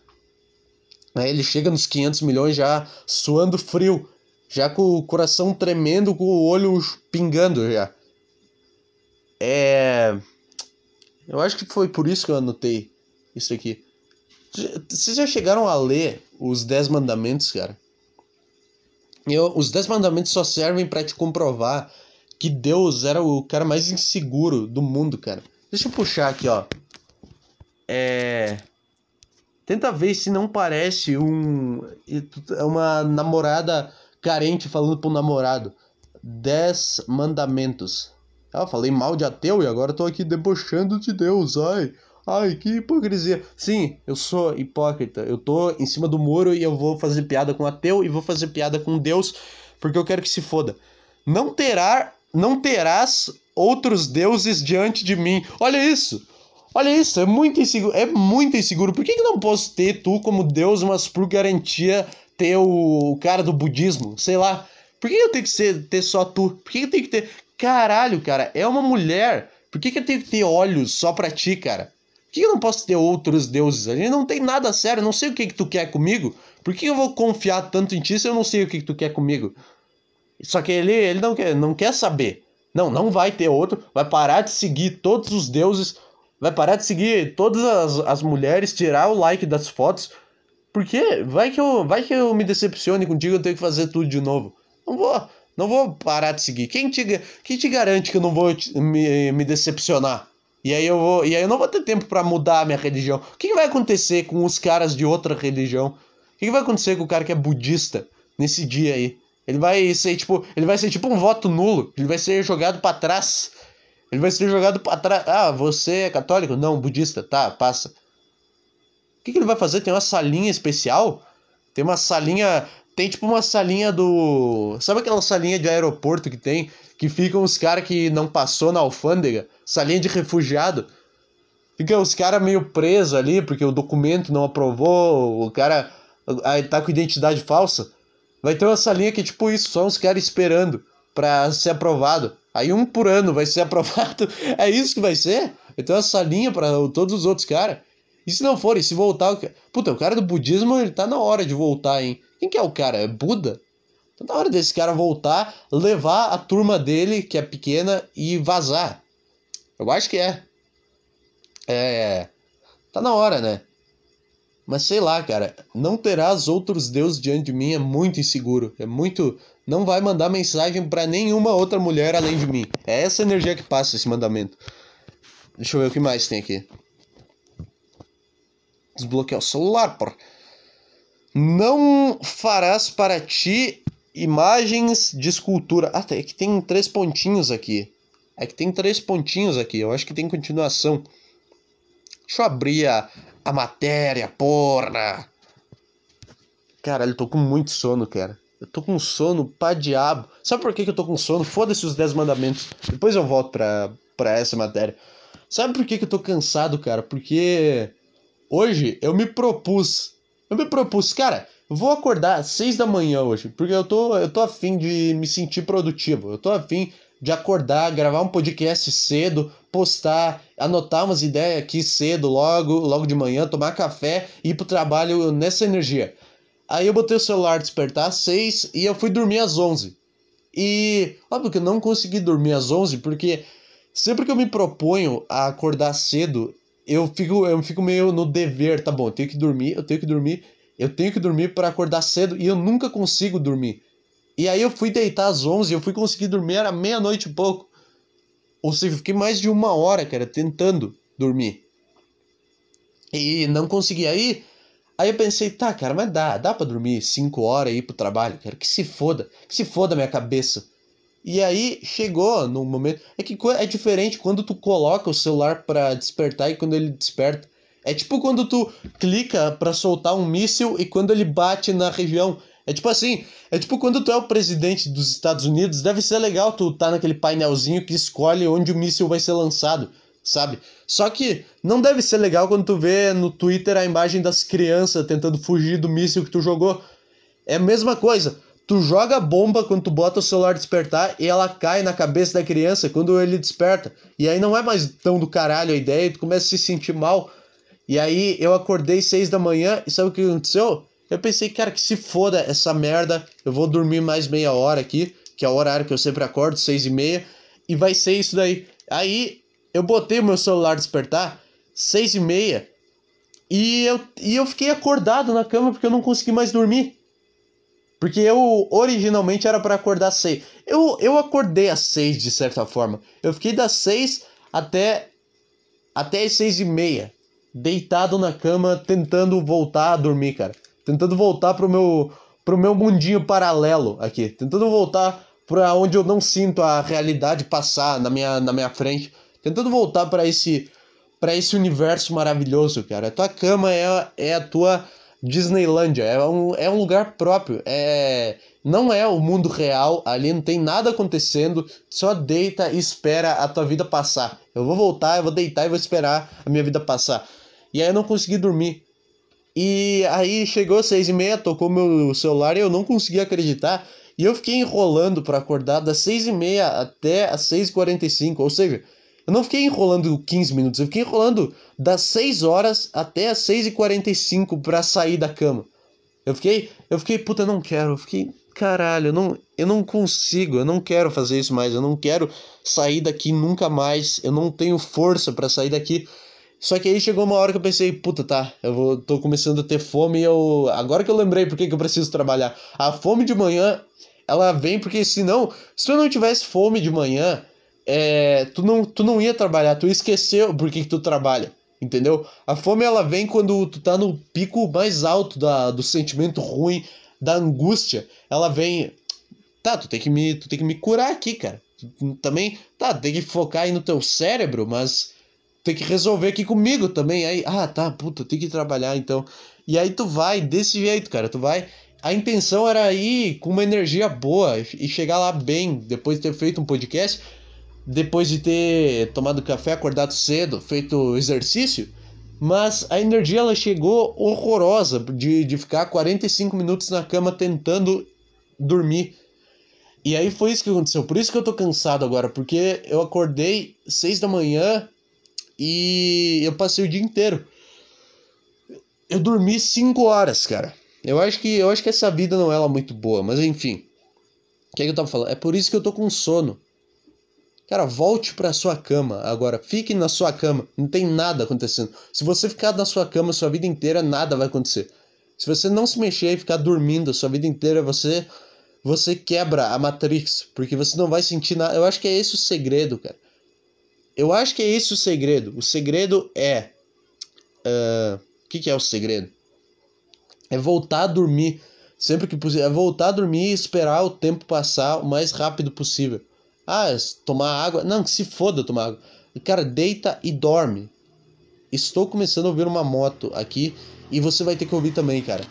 Aí ele chega nos 500 milhões já suando frio, já com o coração tremendo, com o olho pingando já. É. Eu acho que foi por isso que eu anotei isso aqui. Vocês já chegaram a ler os 10 mandamentos, cara? Eu, os 10 mandamentos só servem para te comprovar que Deus era o cara mais inseguro do mundo, cara. Deixa eu puxar aqui, ó. É. Tenta ver se não parece um é uma namorada carente falando pro namorado. Dez mandamentos. Ah, falei mal de ateu e agora tô aqui debochando de Deus. Ai, ai, que hipocrisia. Sim, eu sou hipócrita. Eu tô em cima do muro e eu vou fazer piada com ateu e vou fazer piada com Deus porque eu quero que se foda. Não terá, não terás outros deuses diante de mim. Olha isso. Olha isso, é muito inseguro. É muito inseguro. Por que, que não posso ter tu como Deus, mas por garantia ter o, cara do budismo? Sei lá. Por que eu tenho que ser, ter só tu? Por que eu tenho que ter. Caralho, cara, é uma mulher. Por que, que eu tenho que ter olhos só pra ti, cara? Por que eu não posso ter outros deuses? A gente não tem nada sério, não sei o que, que tu quer comigo. Por que eu vou confiar tanto em ti se eu não sei o que, que tu quer comigo? Só que ele, ele não, quer, não quer saber. Não, não vai ter outro. Vai parar de seguir todos os deuses. Vai parar de seguir todas as, as mulheres, tirar o like das fotos. Porque vai que, eu, vai que eu me decepcione contigo eu tenho que fazer tudo de novo. Não vou, não vou parar de seguir. Quem te, quem te garante que eu não vou me, me decepcionar? E aí eu vou, e aí eu não vou ter tempo para mudar a minha religião. O que, que, vai acontecer com os caras de outra religião? O que, que vai acontecer com o cara que é budista nesse dia aí? Ele vai ser tipo, ele vai ser tipo um voto nulo. Ele vai ser jogado para trás. Ele vai ser jogado para trás. Ah, você é católico? Não, budista. Tá, passa. O que, que ele vai fazer? Tem uma salinha especial? Tem uma salinha. Tem tipo uma salinha do. Sabe aquela salinha de aeroporto que tem? Que ficam os caras que não passou na alfândega? Salinha de refugiado. Fica os caras meio presos ali, porque o documento não aprovou, o cara aí tá com identidade falsa. Vai ter uma salinha que é tipo isso, só uns caras esperando pra ser aprovado. Aí um por ano vai ser [laughs] aprovado. É isso que vai ser? Vai ter uma salinha pra todos os outros caras. E se não for, e se voltar. Puta, o cara do budismo ele tá na hora de voltar, hein? Quem que é o cara? É Buda? Tá na hora desse cara voltar, levar a turma dele, que é pequena, e vazar. Eu acho que é. É. Tá na hora, né? Mas sei lá, cara, não terás outros deuses diante de mim é muito inseguro. É muito. Não vai mandar mensagem para nenhuma outra mulher além de mim. É essa energia que passa esse mandamento. Deixa eu ver o que mais tem aqui. Desbloquear o celular, por. Não farás para ti imagens de escultura. Ah, é que tem três pontinhos aqui. É que tem três pontinhos aqui. Eu acho que tem continuação. Deixa eu abrir a, a matéria, porra! Caralho, tô com muito sono, cara. Eu tô com sono pra diabo. Sabe por que, que eu tô com sono? Foda-se os 10 mandamentos. Depois eu volto pra, pra essa matéria. Sabe por que, que eu tô cansado, cara? Porque hoje eu me propus. Eu me propus, cara, vou acordar às 6 da manhã hoje. Porque eu tô, eu tô afim de me sentir produtivo. Eu tô afim de acordar, gravar um podcast cedo, postar, anotar umas ideias aqui cedo, logo, logo de manhã, tomar café e ir pro trabalho nessa energia. Aí eu botei o celular despertar às 6 e eu fui dormir às 11. E óbvio que eu não consegui dormir às 11 porque sempre que eu me proponho a acordar cedo, eu fico, eu fico meio no dever, tá bom, eu tenho que dormir, eu tenho que dormir, eu tenho que dormir para acordar cedo e eu nunca consigo dormir. E aí eu fui deitar às 11, eu fui conseguir dormir, era meia-noite e pouco. Ou seja, fiquei mais de uma hora, cara, tentando dormir. E não consegui. Aí, aí eu pensei, tá, cara, mas dá, dá pra dormir 5 horas e ir pro trabalho, cara, que se foda, que se foda minha cabeça. E aí chegou no momento. É que é diferente quando tu coloca o celular para despertar e quando ele desperta. É tipo quando tu clica para soltar um míssil e quando ele bate na região. É tipo assim, é tipo quando tu é o presidente dos Estados Unidos, deve ser legal tu tá naquele painelzinho que escolhe onde o míssil vai ser lançado, sabe? Só que não deve ser legal quando tu vê no Twitter a imagem das crianças tentando fugir do míssil que tu jogou. É a mesma coisa. Tu joga bomba quando tu bota o celular despertar e ela cai na cabeça da criança quando ele desperta. E aí não é mais tão do caralho a ideia e tu começa a se sentir mal. E aí eu acordei seis da manhã e sabe o que aconteceu? Eu pensei, cara, que se foda essa merda, eu vou dormir mais meia hora aqui, que é o horário que eu sempre acordo, seis e meia, e vai ser isso daí. Aí eu botei o meu celular despertar, seis e meia, e eu, e eu fiquei acordado na cama porque eu não consegui mais dormir. Porque eu originalmente era para acordar às seis. Eu, eu acordei às seis de certa forma. Eu fiquei das seis até até as seis e meia, deitado na cama, tentando voltar a dormir, cara tentando voltar pro meu pro meu mundinho paralelo aqui, tentando voltar para onde eu não sinto a realidade passar na minha, na minha frente, tentando voltar para esse para esse universo maravilhoso, cara. A tua cama é, é a tua Disneylândia, é um, é um lugar próprio, é não é o mundo real, ali não tem nada acontecendo, só deita e espera a tua vida passar. Eu vou voltar, eu vou deitar e vou esperar a minha vida passar. E aí eu não consegui dormir. E aí chegou seis e meia, tocou meu celular e eu não consegui acreditar. E eu fiquei enrolando para acordar das seis e meia até as seis e quarenta e cinco. Ou seja, eu não fiquei enrolando 15 minutos, eu fiquei enrolando das 6 horas até as 6 e 45 para sair da cama. Eu fiquei, eu fiquei, puta, não quero. Eu fiquei, caralho, eu não, eu não consigo, eu não quero fazer isso mais, eu não quero sair daqui nunca mais, eu não tenho força para sair daqui. Só que aí chegou uma hora que eu pensei, puta, tá, eu vou, tô começando a ter fome e eu. Agora que eu lembrei por que, eu preciso trabalhar. A fome de manhã, ela vem porque senão, se tu não tivesse fome de manhã, é, tu, não, tu não ia trabalhar, tu esqueceu por que, que tu trabalha. Entendeu? A fome ela vem quando tu tá no pico mais alto da, do sentimento ruim, da angústia. Ela vem. Tá, tu tem que me, tu tem que me curar aqui, cara. Também, tá, tem que focar aí no teu cérebro, mas tem que resolver aqui comigo também. Aí, ah, tá, puta, tem que trabalhar então. E aí tu vai desse jeito, cara. Tu vai. A intenção era ir com uma energia boa e chegar lá bem, depois de ter feito um podcast, depois de ter tomado café, acordado cedo, feito exercício. Mas a energia ela chegou horrorosa de, de ficar 45 minutos na cama tentando dormir. E aí foi isso que aconteceu. Por isso que eu tô cansado agora, porque eu acordei 6 da manhã e eu passei o dia inteiro. Eu dormi 5 horas, cara. Eu acho que eu acho que essa vida não é muito boa, mas enfim. O que, é que eu tava falando? É por isso que eu tô com sono. Cara, volte para sua cama agora. Fique na sua cama. Não tem nada acontecendo. Se você ficar na sua cama sua vida inteira, nada vai acontecer. Se você não se mexer e ficar dormindo a sua vida inteira, você você quebra a Matrix, porque você não vai sentir nada. Eu acho que é esse o segredo, cara. Eu acho que é esse o segredo. O segredo é. Uh, o que, que é o segredo? É voltar a dormir sempre que possível. É voltar a dormir e esperar o tempo passar o mais rápido possível. Ah, tomar água. Não, que se foda tomar água. Cara, deita e dorme. Estou começando a ouvir uma moto aqui e você vai ter que ouvir também, cara.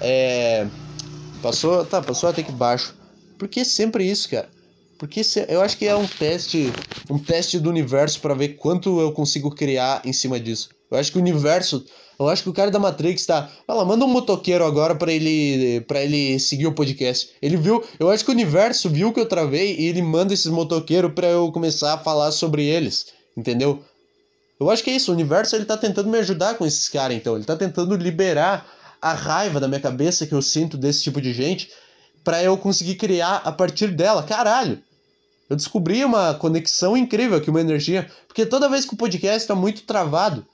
É. Passou. Tá, passou até que baixo. Por que sempre isso, cara? Porque eu acho que é um teste, um teste do universo para ver quanto eu consigo criar em cima disso. Eu acho que o universo, eu acho que o cara da Matrix tá, fala, manda um motoqueiro agora para ele para ele seguir o podcast. Ele viu, eu acho que o universo viu que eu travei e ele manda esses motoqueiros para eu começar a falar sobre eles, entendeu? Eu acho que é isso, o universo ele tá tentando me ajudar com esses caras, então, ele tá tentando liberar a raiva da minha cabeça que eu sinto desse tipo de gente para eu conseguir criar a partir dela. Caralho. Eu descobri uma conexão incrível aqui, uma energia. Porque toda vez que o podcast está muito travado,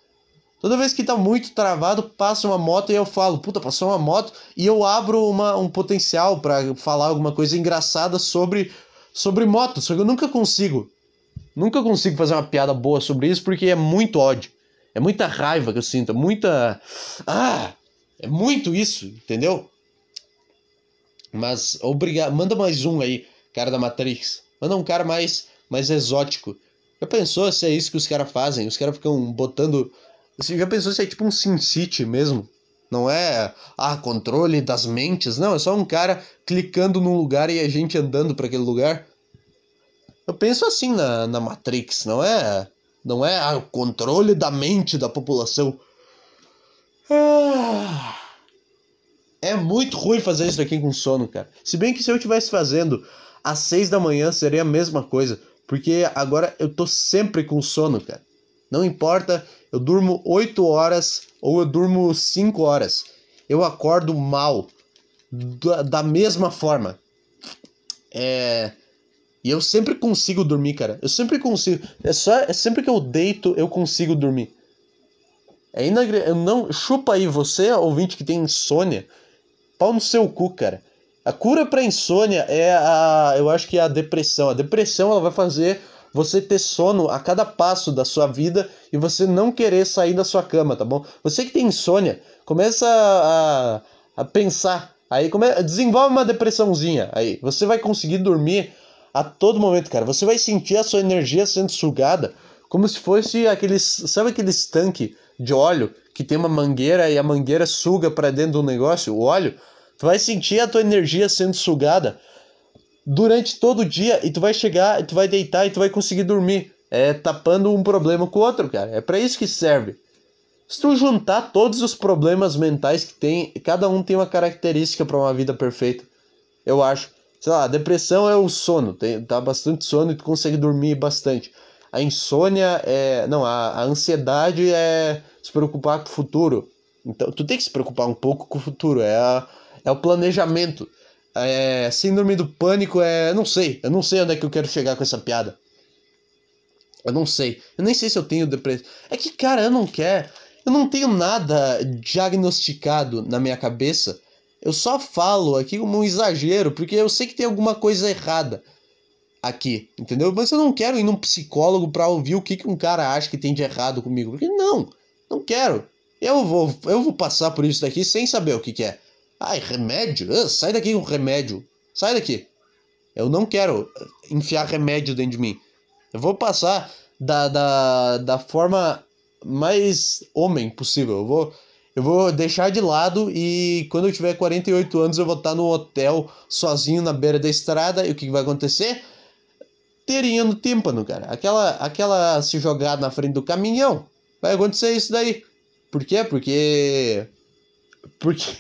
toda vez que está muito travado, passa uma moto e eu falo, puta, passou uma moto, e eu abro uma, um potencial para falar alguma coisa engraçada sobre, sobre moto. Só que eu nunca consigo. Nunca consigo fazer uma piada boa sobre isso porque é muito ódio. É muita raiva que eu sinto, é muita. Ah! É muito isso, entendeu? Mas obrigado. Manda mais um aí, cara da Matrix. Manda um cara mais, mais exótico. Já pensou se é isso que os caras fazem? Os caras ficam botando. Você já pensou se é tipo um Sin City mesmo? Não é, ah, controle das mentes. Não, é só um cara clicando num lugar e a gente andando para aquele lugar. Eu penso assim na, na Matrix, não é? Não é ah, o controle da mente da população. Ah, é muito ruim fazer isso aqui com sono, cara. Se bem que se eu estivesse fazendo às seis da manhã seria a mesma coisa. Porque agora eu tô sempre com sono, cara. Não importa, eu durmo 8 horas ou eu durmo 5 horas. Eu acordo mal. Da, da mesma forma. É. E eu sempre consigo dormir, cara. Eu sempre consigo. É só. É sempre que eu deito, eu consigo dormir. É inagre... Não. Chupa aí, você, ouvinte que tem insônia. Pau no seu cu, cara. A cura para insônia é a, eu acho que é a depressão. A depressão ela vai fazer você ter sono a cada passo da sua vida e você não querer sair da sua cama, tá bom? Você que tem insônia, começa a, a pensar, aí come, desenvolve uma depressãozinha, aí você vai conseguir dormir a todo momento, cara. Você vai sentir a sua energia sendo sugada como se fosse aqueles, sabe aqueles tanque de óleo que tem uma mangueira e a mangueira suga para dentro do negócio, o óleo? Tu vai sentir a tua energia sendo sugada durante todo o dia e tu vai chegar, e tu vai deitar e tu vai conseguir dormir. É tapando um problema com o outro, cara. É para isso que serve. Se tu juntar todos os problemas mentais que tem, cada um tem uma característica para uma vida perfeita. Eu acho. Sei lá, a depressão é o sono, tem, tá bastante sono e tu consegue dormir bastante. A insônia é. Não, a, a ansiedade é se preocupar com o futuro. Então, tu tem que se preocupar um pouco com o futuro. É a, é o planejamento. É, síndrome do pânico é. Eu não sei. Eu não sei onde é que eu quero chegar com essa piada. Eu não sei. Eu nem sei se eu tenho depressão. É que, cara, eu não quero. Eu não tenho nada diagnosticado na minha cabeça. Eu só falo aqui como um exagero, porque eu sei que tem alguma coisa errada aqui, entendeu? Mas eu não quero ir num psicólogo pra ouvir o que, que um cara acha que tem de errado comigo. Porque não, não quero. Eu vou, eu vou passar por isso daqui sem saber o que, que é. Ai, remédio? Uh, sai daqui com remédio. Sai daqui. Eu não quero enfiar remédio dentro de mim. Eu vou passar da, da, da forma mais homem possível. Eu vou, eu vou deixar de lado e quando eu tiver 48 anos eu vou estar no hotel sozinho na beira da estrada. E o que, que vai acontecer? Terinha no tímpano, cara. Aquela, aquela se jogar na frente do caminhão. Vai acontecer isso daí. Por quê? Porque. Porque.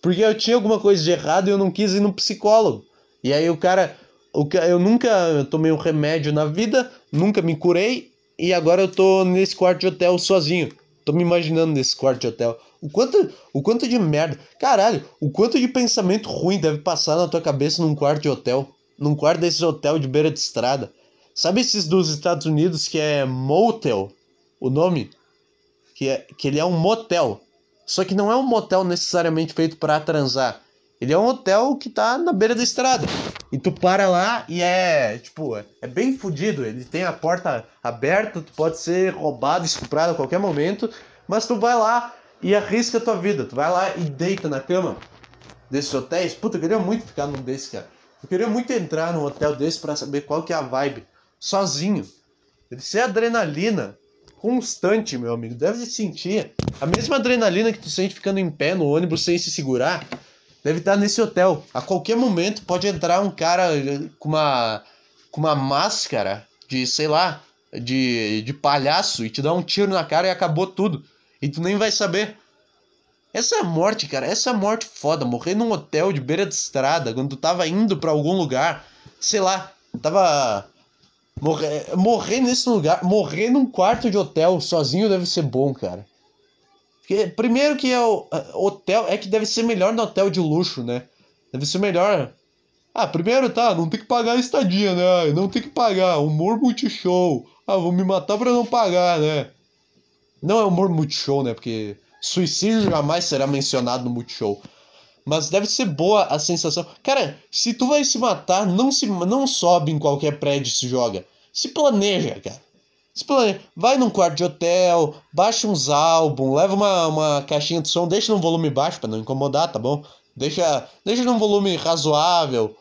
Porque eu tinha alguma coisa de errado e eu não quis ir no psicólogo. E aí o cara. O, eu nunca tomei um remédio na vida, nunca me curei, e agora eu tô nesse quarto de hotel sozinho. Tô me imaginando nesse quarto de hotel. O quanto, o quanto de merda. Caralho, o quanto de pensamento ruim deve passar na tua cabeça num quarto de hotel. Num quarto desses hotel de beira de estrada. Sabe esses dos Estados Unidos que é motel? O nome? Que, é, que ele é um motel. Só que não é um motel necessariamente feito para transar. Ele é um hotel que tá na beira da estrada. E tu para lá e é, tipo, é bem fodido. Ele tem a porta aberta, tu pode ser roubado, estuprado a qualquer momento, mas tu vai lá e arrisca a tua vida. Tu vai lá e deita na cama desses hotéis. Puta, eu queria muito ficar num desse, cara. Eu queria muito entrar num hotel desse para saber qual que é a vibe. Sozinho. Deve ser adrenalina constante, meu amigo. Deve sentir a mesma adrenalina que tu sente ficando em pé no ônibus sem se segurar. Deve estar nesse hotel. A qualquer momento pode entrar um cara com uma com uma máscara de, sei lá, de, de palhaço e te dar um tiro na cara e acabou tudo. E tu nem vai saber. Essa é morte, cara. Essa é morte foda. Morrer num hotel de beira de estrada quando tu tava indo para algum lugar. Sei lá, tava Morrer, morrer nesse lugar, morrer num quarto de hotel sozinho deve ser bom, cara. Porque, primeiro que é o hotel, é que deve ser melhor no hotel de luxo, né? Deve ser melhor. Ah, primeiro tá, não tem que pagar a estadia, né? Não tem que pagar. Humor multishow. Ah, vou me matar pra não pagar, né? Não é humor multishow, né? Porque suicídio jamais será mencionado no multishow. Mas deve ser boa a sensação. Cara, se tu vai se matar, não se não sobe em qualquer prédio e se joga. Se planeja, cara. Se planeja. Vai num quarto de hotel, baixa uns álbuns, leva uma, uma caixinha de som, deixa num volume baixo para não incomodar, tá bom? Deixa, deixa num volume razoável.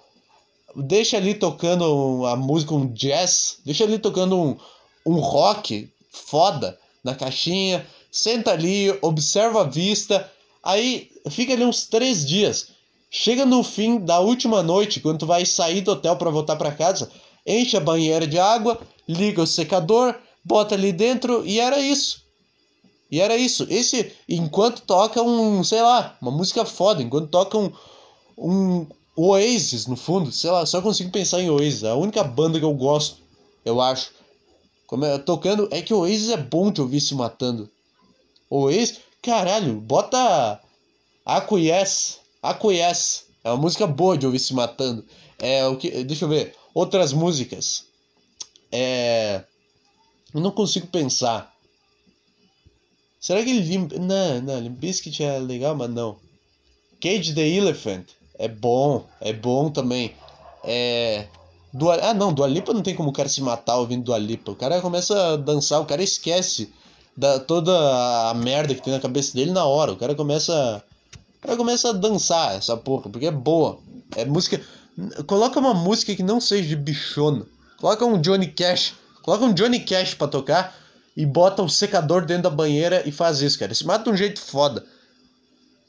Deixa ali tocando a música, um jazz. Deixa ali tocando um, um rock foda na caixinha. Senta ali, observa a vista Aí fica ali uns três dias. Chega no fim da última noite, quando tu vai sair do hotel para voltar para casa, enche a banheira de água, liga o secador, bota ali dentro e era isso. E era isso. Esse, enquanto toca um, sei lá, uma música foda, enquanto toca um, um Oasis no fundo, sei lá, só consigo pensar em Oasis, a única banda que eu gosto, eu acho. Como é, tocando, é que Oasis é bom de ouvir se matando. Oasis, Caralho, bota Acquiesce. Acquiesce. É uma música boa de ouvir se matando. É o que. Deixa eu ver. Outras músicas. É. Eu não consigo pensar. Será que Limp... Não, não, Limp Bizkit é legal, mas não. Cage the Elephant. É bom, é bom também. É. Dua... Ah, não, Dua Lipa não tem como o cara se matar ouvindo Dua Lipa. O cara começa a dançar, o cara esquece da, toda a merda que tem na cabeça dele na hora. O cara começa. O cara começa a dançar essa porra, porque é boa. É música. Coloca uma música que não seja de bichona. Coloca um Johnny Cash. Coloca um Johnny Cash pra tocar e bota o secador dentro da banheira e faz isso, cara. Se mata de um jeito foda.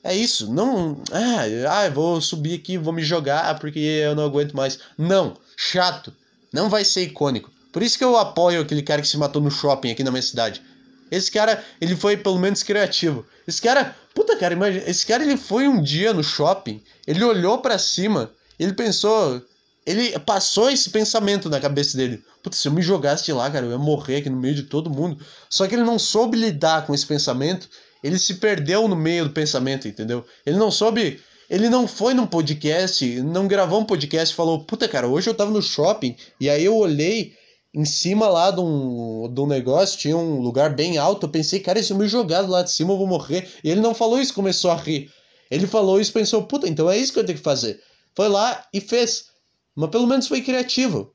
É isso, não. Ah, ah, vou subir aqui, vou me jogar porque eu não aguento mais. Não, chato. Não vai ser icônico. Por isso que eu apoio aquele cara que se matou no shopping aqui na minha cidade. Esse cara, ele foi pelo menos criativo. Esse cara, puta cara, imagina, esse cara ele foi um dia no shopping, ele olhou para cima, ele pensou, ele passou esse pensamento na cabeça dele. Puta, se eu me jogasse lá, cara, eu ia morrer aqui no meio de todo mundo. Só que ele não soube lidar com esse pensamento, ele se perdeu no meio do pensamento, entendeu? Ele não soube Ele não foi num podcast, não gravou um podcast e falou: Puta, cara, hoje eu tava no shopping e aí eu olhei em cima lá de um, de um negócio, tinha um lugar bem alto. Eu pensei, cara, se eu me jogar lá de cima eu vou morrer. E ele não falou isso, começou a rir. Ele falou isso pensou: Puta, então é isso que eu tenho que fazer. Foi lá e fez. Mas pelo menos foi criativo.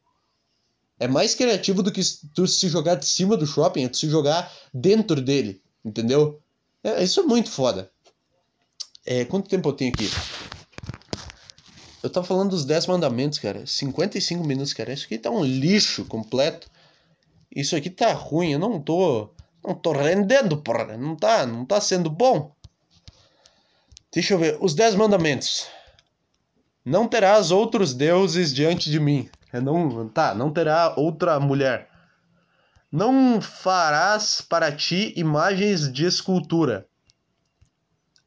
É mais criativo do que tu se jogar de cima do shopping, é tu se jogar dentro dele, entendeu? É, isso é muito foda. É, quanto tempo eu tenho aqui? Eu tava falando dos 10 mandamentos, cara. 55 minutos, cara. Isso aqui tá um lixo completo. Isso aqui tá ruim. Eu não tô. Não tô rendendo, porra. Não tá, não tá sendo bom. Deixa eu ver. Os 10 mandamentos. Não terás outros deuses diante de mim. É não, tá, não terá outra mulher. Não farás para ti imagens de escultura.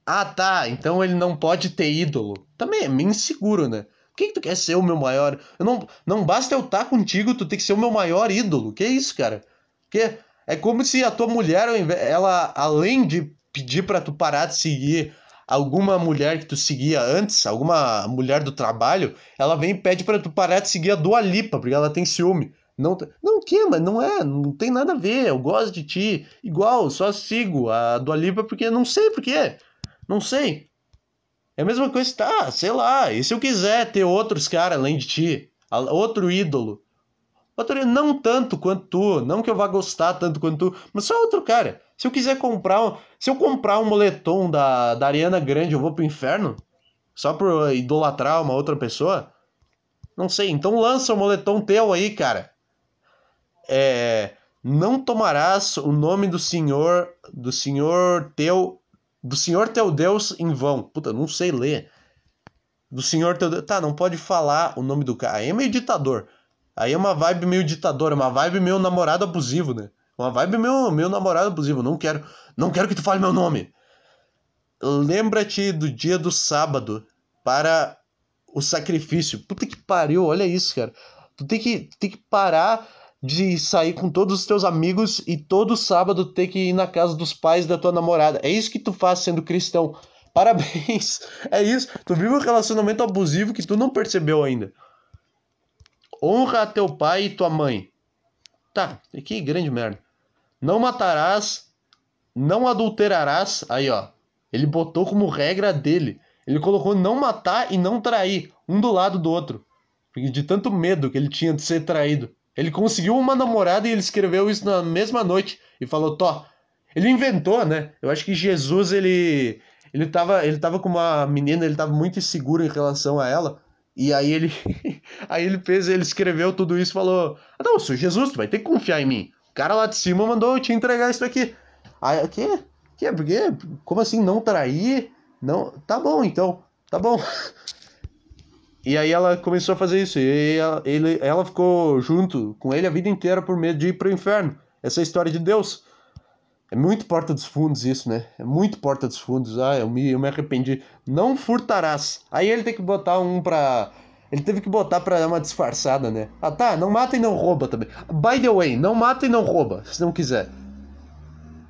Ah, tá. Então ele não pode ter ídolo. Também é meio inseguro, né? Por que, tu quer ser o meu maior? Eu não, não basta eu estar contigo, tu tem que ser o meu maior ídolo. Que isso, cara? Que é como se a tua mulher, ela, além de pedir para tu parar de seguir alguma mulher que tu seguia antes, alguma mulher do trabalho, ela vem e pede para tu parar de seguir a Dua Lipa, porque ela tem ciúme. Não, não que, mas não é, não tem nada a ver. Eu gosto de ti, igual, só sigo a Dua Lipa porque não sei por quê. Não sei. É a mesma coisa, tá, sei lá. E se eu quiser ter outros caras além de ti? Outro ídolo? Outro não tanto quanto tu, não que eu vá gostar tanto quanto tu, mas só outro cara. Se eu quiser comprar, se eu comprar um moletom da, da Ariana Grande, eu vou pro inferno? Só por idolatrar uma outra pessoa? Não sei, então lança o um moletom teu aí, cara. É, não tomarás o nome do Senhor, do Senhor teu do Senhor teu Deus em vão. Puta, não sei ler. Do Senhor teu Deus. Tá, não pode falar o nome do cara. Aí é meio ditador. Aí é uma vibe meio ditadora, uma vibe meio namorado abusivo, né? Uma vibe meio, meio namorado abusivo. Não quero, não quero que tu fale meu nome. Lembra-te do dia do sábado para o sacrifício. Puta que pariu, olha isso, cara. Tu tem que, tem que parar de sair com todos os teus amigos e todo sábado ter que ir na casa dos pais da tua namorada. É isso que tu faz sendo cristão. [laughs] Parabéns! É isso. Tu vive um relacionamento abusivo que tu não percebeu ainda. Honra a teu pai e tua mãe. Tá, que grande merda. Não matarás, não adulterarás. Aí, ó. Ele botou como regra dele. Ele colocou não matar e não trair, um do lado do outro. De tanto medo que ele tinha de ser traído. Ele conseguiu uma namorada e ele escreveu isso na mesma noite e falou: Tó. Ele inventou, né? Eu acho que Jesus, ele. Ele tava, ele tava com uma menina, ele tava muito inseguro em relação a ela. E aí ele. [laughs] aí ele fez, ele escreveu tudo isso e falou: ah, Não, sou Jesus, tu vai ter que confiar em mim. O cara lá de cima mandou eu te entregar isso aqui. Aí, o quê? Que? Por quê? Como assim não trair? Não. Tá bom, então. Tá bom. [laughs] E aí ela começou a fazer isso. E ela, ele, ela ficou junto com ele a vida inteira por medo de ir para o inferno. Essa é a história de Deus. É muito porta dos fundos isso, né? É muito porta dos fundos. Ah, eu me, eu me arrependi. Não furtarás. Aí ele tem que botar um pra. Ele teve que botar pra dar uma disfarçada, né? Ah tá, não mata e não rouba também. By the way, não mata e não rouba, se não quiser.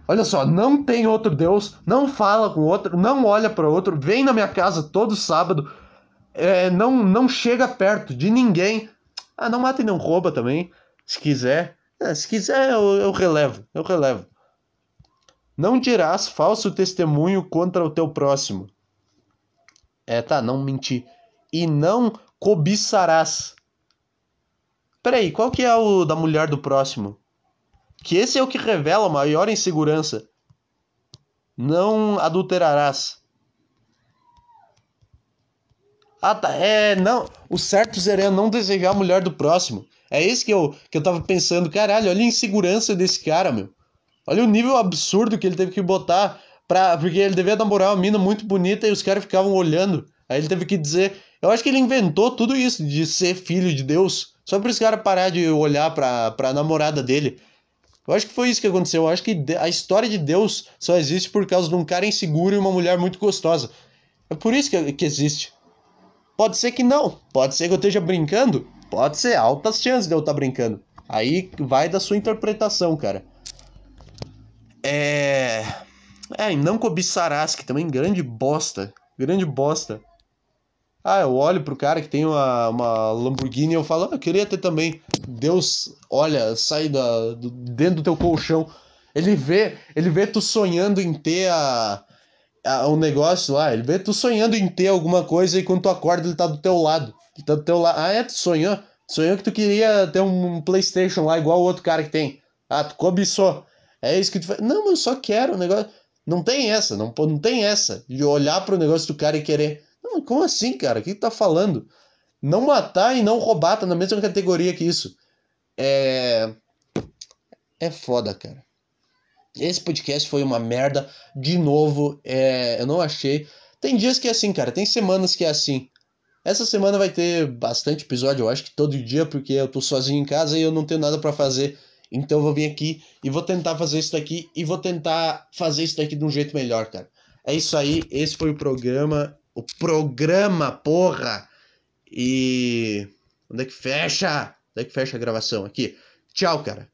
Olha só, não tem outro Deus, não fala com outro, não olha para outro, vem na minha casa todo sábado é, não, não chega perto de ninguém. Ah, não mata e não rouba também, se quiser. É, se quiser, eu, eu relevo, eu relevo. Não dirás falso testemunho contra o teu próximo. É, tá, não mentir. E não cobiçarás. Peraí, qual que é o da mulher do próximo? Que esse é o que revela maior insegurança. Não adulterarás. Ah, tá. É, não. O certo seria não desejar a mulher do próximo. É isso que eu, que eu tava pensando. Caralho, olha a insegurança desse cara, meu. Olha o nível absurdo que ele teve que botar pra. Porque ele devia namorar uma mina muito bonita e os caras ficavam olhando. Aí ele teve que dizer. Eu acho que ele inventou tudo isso de ser filho de Deus. Só para os caras parar de olhar pra, pra namorada dele. Eu acho que foi isso que aconteceu. Eu acho que a história de Deus só existe por causa de um cara inseguro e uma mulher muito gostosa. É por isso que, que existe. Pode ser que não. Pode ser que eu esteja brincando. Pode ser, altas chances de eu estar brincando. Aí vai da sua interpretação, cara. É. É, e não cobiçarás, que também grande bosta. Grande bosta. Ah, eu olho pro cara que tem uma, uma Lamborghini e eu falo, ah, eu queria ter também. Deus, olha, sai da, do, dentro do teu colchão. Ele vê, ele vê tu sonhando em ter a, um negócio lá, ele vê tu sonhando em ter alguma coisa e quando tu acorda ele tá do teu lado. Ele tá do teu lado. Ah, é, tu sonhou? Sonhou que tu queria ter um Playstation lá igual o outro cara que tem. Ah, tu cobiçou. É isso que tu faz. Não, mas eu só quero o negócio. Não tem essa, não, não tem essa de olhar pro negócio do cara e querer. Não, como assim, cara? O que tu tá falando? Não matar e não roubar tá na mesma categoria que isso. É. É foda, cara. Esse podcast foi uma merda. De novo, é... eu não achei. Tem dias que é assim, cara. Tem semanas que é assim. Essa semana vai ter bastante episódio, eu acho que todo dia, porque eu tô sozinho em casa e eu não tenho nada para fazer. Então eu vou vir aqui e vou tentar fazer isso daqui e vou tentar fazer isso daqui de um jeito melhor, cara. É isso aí, esse foi o programa. O programa, porra! E. Onde é que fecha? Onde é que fecha a gravação? Aqui. Tchau, cara.